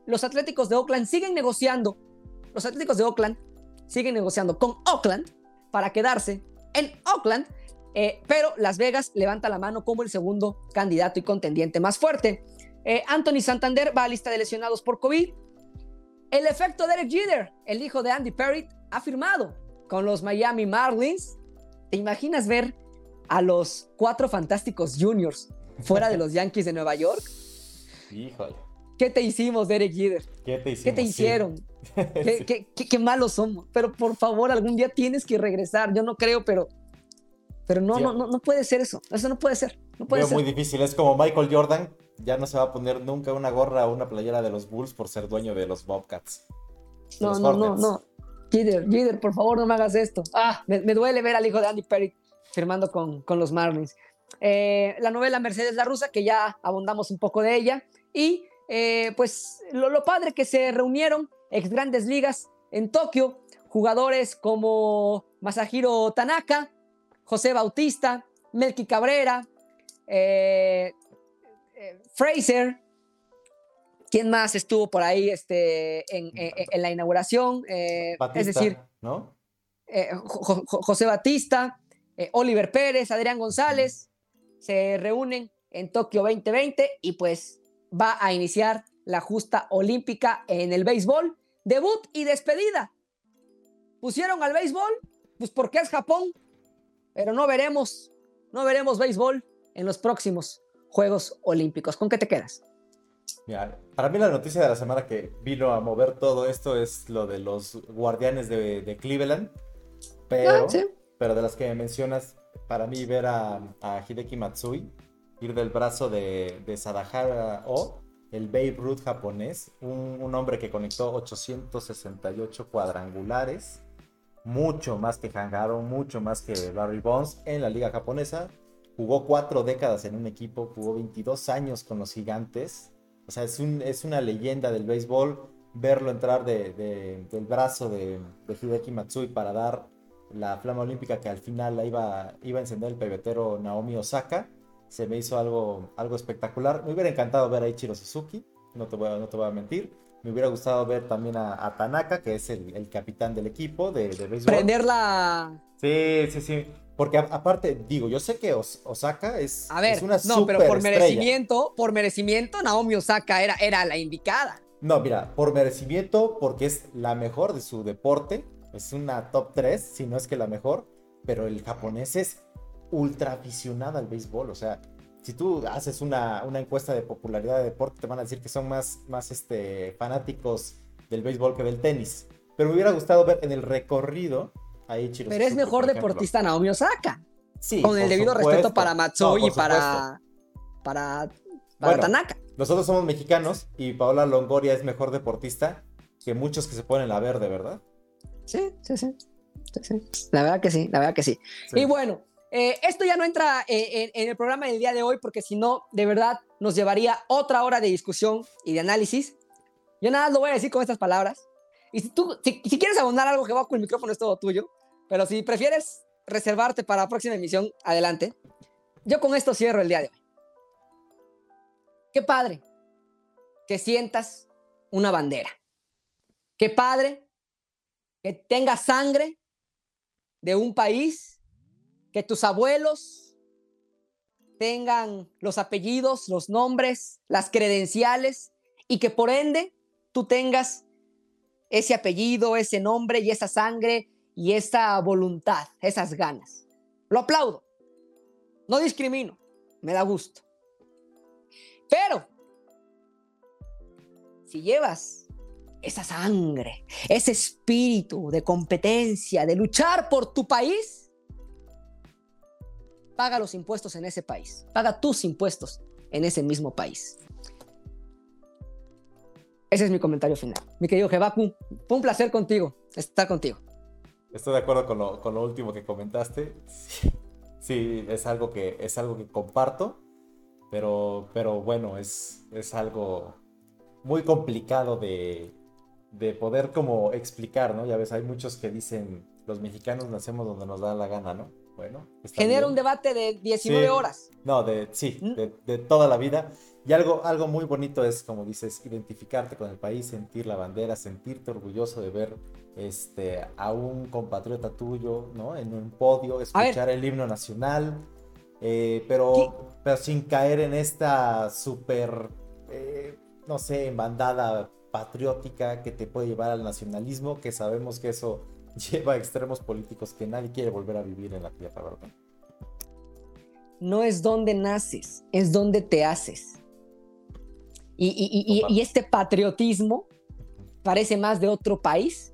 Los Atléticos de Oakland siguen negociando. Los Atléticos de Oakland siguen negociando con Oakland para quedarse en Oakland, eh, pero Las Vegas levanta la mano como el segundo candidato y contendiente más fuerte. Eh, Anthony Santander va a lista de lesionados por COVID. El efecto Derek Jeter, el hijo de Andy Perry, ha firmado con los Miami Marlins. ¿Te imaginas ver a los cuatro fantásticos juniors fuera de los Yankees de Nueva York? Híjole. ¿Qué te hicimos, Derek Jeter? ¿Qué te ¿Qué te hicieron? ¿Qué, malos somos. Pero por favor, algún día tienes que regresar. Yo no creo, pero, pero no, no, no, no puede ser eso. Eso no puede ser. No puede muy difícil. Es como Michael Jordan. Ya no se va a poner nunca una gorra o una playera de los Bulls por ser dueño de los Bobcats. no, no, no, no. Jeter, por favor, no me hagas esto. Ah, me, duele ver al hijo de Andy Perry firmando con, con los Marlins. Eh, la novela Mercedes la Rusa, que ya abundamos un poco de ella. Y eh, pues lo, lo, padre que se reunieron ex grandes ligas en Tokio, jugadores como Masahiro Tanaka, José Bautista, Melky Cabrera, eh, eh, Fraser. ¿Quién más estuvo por ahí este, en, la inauguración? Es decir, ¿no? José Batista, Oliver Pérez, Adrián González, se reúnen en Tokio 2020 y pues va a iniciar la justa olímpica en el béisbol. Debut y despedida. Pusieron al béisbol, pues porque es Japón, pero no veremos, no veremos béisbol en los próximos Juegos Olímpicos. ¿Con qué te quedas? para mí la noticia de la semana que vino a mover todo esto es lo de los guardianes de, Cleveland. Pero, ah, pero de las que mencionas, para mí ver a, a Hideki Matsui ir del brazo de, de Sadahara O, el Babe Ruth japonés, un, hombre que conectó 868 cuadrangulares, mucho más que Hangaro, mucho más que Barry Bonds en la liga japonesa. Jugó cuatro décadas en un equipo, jugó 22 años con los gigantes. O sea, es, un, es una leyenda del béisbol verlo entrar de, del brazo de, de, Hideki Matsui para dar la flama olímpica que al final la iba, iba a encender el pebetero Naomi Osaka se me hizo algo, algo espectacular. Me hubiera encantado ver a Ichiro Suzuki, no te voy a, no te voy a mentir. Me hubiera gustado ver también a, Tanaka, que es el, capitán del equipo de, de béisbol. Prenderla. Sí, sí, sí. Porque aparte, digo, yo sé que Osaka es, a ver, una No, pero por merecimiento, por merecimiento, Naomi Osaka era, era la indicada. No, mira, por merecimiento, porque es la mejor de su deporte. Es una top 3, si no es que la mejor. Pero el japonés es ultra aficionada al béisbol. O sea, si tú haces una, encuesta de popularidad de deporte, te van a decir que son más, más este, fanáticos del béisbol que del tenis. Pero me hubiera gustado ver en el recorrido a Ichiro Pero es mejor deportista Naomi Osaka. Sí, con el debido respeto para Matsui y para, para, para Tanaka. Nosotros somos mexicanos y Paola Longoria es mejor deportista que muchos que se ponen la verde, ¿verdad? Sí, sí, sí. La verdad que sí, la verdad que sí. Y bueno, eh, esto ya no entra eh, en, el programa del día de hoy porque si no, de verdad nos llevaría otra hora de discusión y de análisis. Yo nada lo voy a decir con estas palabras. Y si tú, si, quieres abonar algo que va con el micrófono, es todo tuyo. Pero si prefieres reservarte para la próxima emisión, adelante. Yo con esto cierro el día de hoy. Qué padre que sientas una bandera. Qué padre que tengas sangre de un país que tus abuelos tengan los apellidos, los nombres, las credenciales y que por ende tú tengas ese apellido, ese nombre y esa sangre y esa voluntad, esas ganas. Lo aplaudo. No discrimino, me da gusto. Pero si llevas esa sangre, ese espíritu de competencia, de luchar por tu país, paga los impuestos en ese país, paga tus impuestos en ese mismo país. Ese es mi comentario final. Mi querido Jebaku, fue un placer contigo, estar contigo. Estoy de acuerdo con lo, último que comentaste. Sí, es, algo que, es algo que comparto, pero, pero bueno, es, es algo muy complicado de, de poder como explicar, ¿no? Ya ves, hay muchos que dicen, los mexicanos nacemos donde nos da la gana, ¿no? Bueno. Genera un debate de 19 horas. No, de, sí, ¿Mm? de, toda la vida. Y algo, algo muy bonito es, como dices, identificarte con el país, sentir la bandera, sentirte orgulloso de ver este, a un compatriota tuyo, ¿no? En un podio, escuchar el himno nacional, eh, pero, pero sin caer en esta súper, eh, no sé, bandada patriótica que te puede llevar al nacionalismo, que sabemos que eso lleva a extremos políticos que nadie quiere volver a vivir en la tierra, ¿verdad? No es donde naces, es donde te haces. Y, este patriotismo parece más de otro país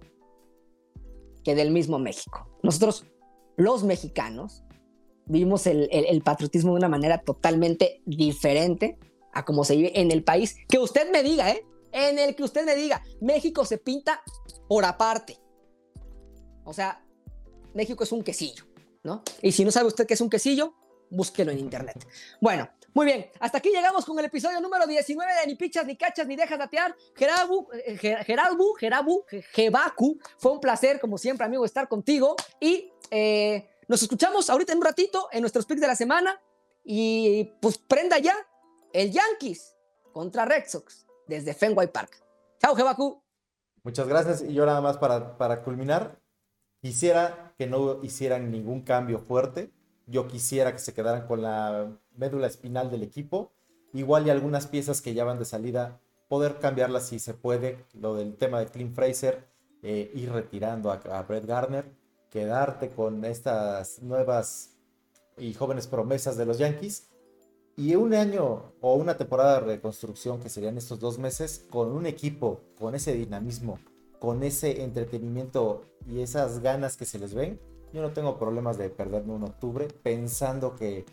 que del mismo México. Nosotros, los mexicanos, vivimos el, el, patriotismo de una manera totalmente diferente a como se vive en el país. Que usted me diga, ¿eh? En el que usted me diga, México se pinta por aparte. O sea, México es un quesillo, ¿no? Y si no sabe usted qué es un quesillo, búsquelo en internet. Bueno, muy bien, hasta aquí llegamos con el episodio número 19 de Ni Pichas, Ni Cachas, Ni Dejas Datear. Gerabu, eh, Gerabu, Gerabu, Gebaku, fue un placer, como siempre, amigo, estar contigo. Y eh, Nos escuchamos ahorita en un ratito en nuestros picks de la semana y pues prenda ya el Yankees contra Red Sox desde Fenway Park. Chao, Jebaku. Muchas gracias. Y yo nada más para, para culminar, quisiera que no hicieran ningún cambio fuerte. Yo quisiera que se quedaran con la médula espinal del equipo. Igual y algunas piezas que ya van de salida, poder cambiarlas si se puede. Lo del tema de Clint Fraser, eh, ir retirando a, a Brett Garner, quedarte con estas nuevas y jóvenes promesas de los Yankees y un año o una temporada de reconstrucción que serían estos dos meses con un equipo, con ese dinamismo, con ese entretenimiento y esas ganas que se les ven, yo no tengo problemas de perderme un octubre pensando que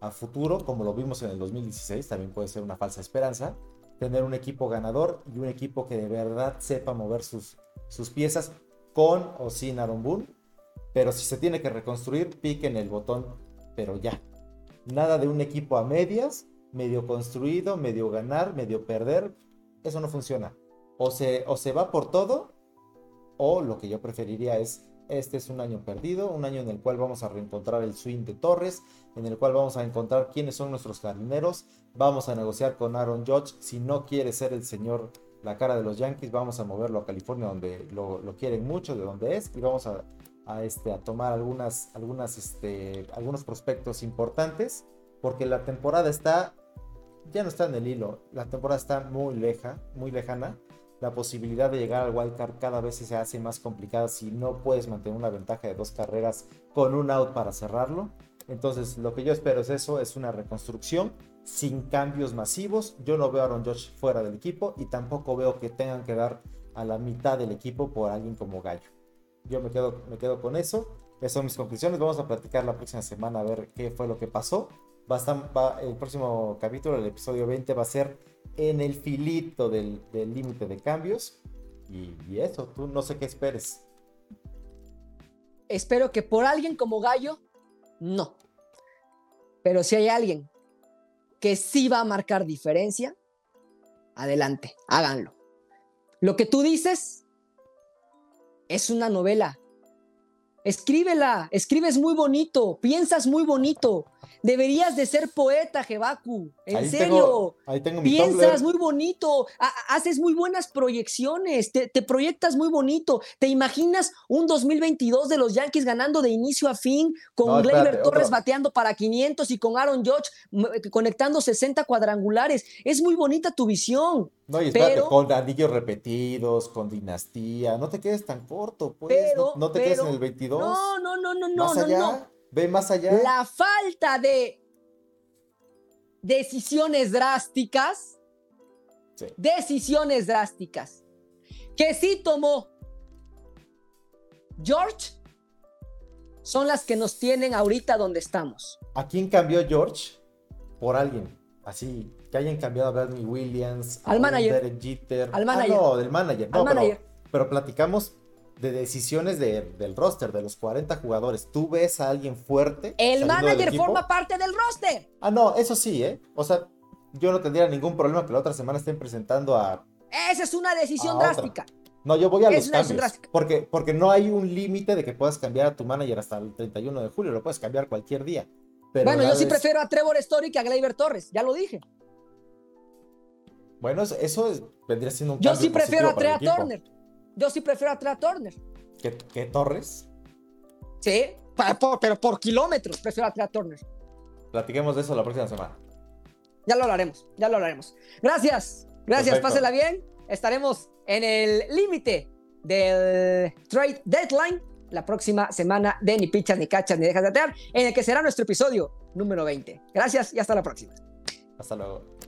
a futuro, como lo vimos en el 2016, también puede ser una falsa esperanza, tener un equipo ganador y un equipo que de verdad sepa mover sus, sus piezas con o sin Aaron. Pero si se tiene que reconstruir, piquen el botón, pero ya, Nada de un equipo a medias, medio construido, medio ganar, medio perder. Eso no funciona. O se, o se va por todo, o lo que yo preferiría es, este es un año perdido, un año en el cual vamos a reencontrar el swing de Torres, en el cual vamos a encontrar quiénes son nuestros jardineros, vamos a negociar con Aaron Judge, si no quiere ser el señor, la cara de los Yankees, vamos a moverlo a California donde lo, lo quieren mucho, de donde es, y vamos a este, a tomar algunas, algunas, este, algunos prospectos importantes, porque la temporada está, ya no está en el hilo, la temporada está muy leja, muy lejana. La posibilidad de llegar al wildcard cada vez se hace más complicada si no puedes mantener una ventaja de dos carreras con un out para cerrarlo. Entonces, lo que yo espero es eso, es una reconstrucción sin cambios masivos. Yo no veo a Aaron Josh fuera del equipo y tampoco veo que tengan que dar a la mitad del equipo por alguien como Gallo. Yo me quedo, me quedo con eso. Esas son mis conclusiones. Vamos a platicar la próxima semana a ver qué fue lo que pasó. Va el próximo capítulo, el episodio 20, va a ser en el filito del límite de cambios. Y, y, eso, tú no sé qué esperes. Espero que por alguien como Gallo, no. Pero si hay alguien que sí va a marcar diferencia, adelante, háganlo. Lo que tú dices, es una novela. Escríbela, escribes muy bonito, piensas muy bonito. Deberías de ser poeta, Jebaku. En serio. ahí tengo Piensas muy bonito. haces muy buenas proyecciones. Te, proyectas muy bonito. ¿Te imaginas un 2022 de los Yankees ganando de inicio a fin con Gleyber Torres bateando para 500 y con Aaron Judge conectando 60 cuadrangulares? Es muy bonita tu visión. No, y espérate, con anillos repetidos, con dinastía. No te quedes tan corto, pues. no, te quedes en el 22. No, no, no, no, no. Más allá. Ve más allá. La falta de decisiones drásticas. Decisiones drásticas. Que sí tomó George son las que nos tienen ahorita donde estamos. ¿A quién cambió George? Por alguien. Así, que hayan cambiado a Bernie Williams, al manager. Derek Jeter. Al manager. Ah, no, del manager. No, pero, pero platicamos de decisiones del roster, de los 40 jugadores. ¿Tú ves a alguien fuerte? El manager forma parte del roster. Ah, no, eso sí, ¿eh? O sea, yo no tendría ningún problema que la otra semana estén presentando a... Esa es una decisión drástica. No, yo voy a los cambios. Porque, porque no hay un límite de que puedas cambiar a tu manager hasta el 31 de julio. Lo puedes cambiar cualquier día. bueno, yo sí prefiero a Trevor Story que a Gleyber Torres. Ya lo dije. Bueno, eso, vendría siendo un Yo sí prefiero a Trea Turner. Yo sí prefiero a Trea Turner. ¿Qué, Torres? Sí, pero por kilómetros prefiero a Trea Turner. Platiquemos de eso la próxima semana. Ya lo hablaremos, ya lo hablaremos. Gracias, gracias, pásela bien. Estaremos en el límite del trade deadline la próxima semana de Ni Pichas, Ni Cachas, Ni Dejas de Atear, en el que será nuestro episodio número 20. Gracias y hasta la próxima. Hasta luego.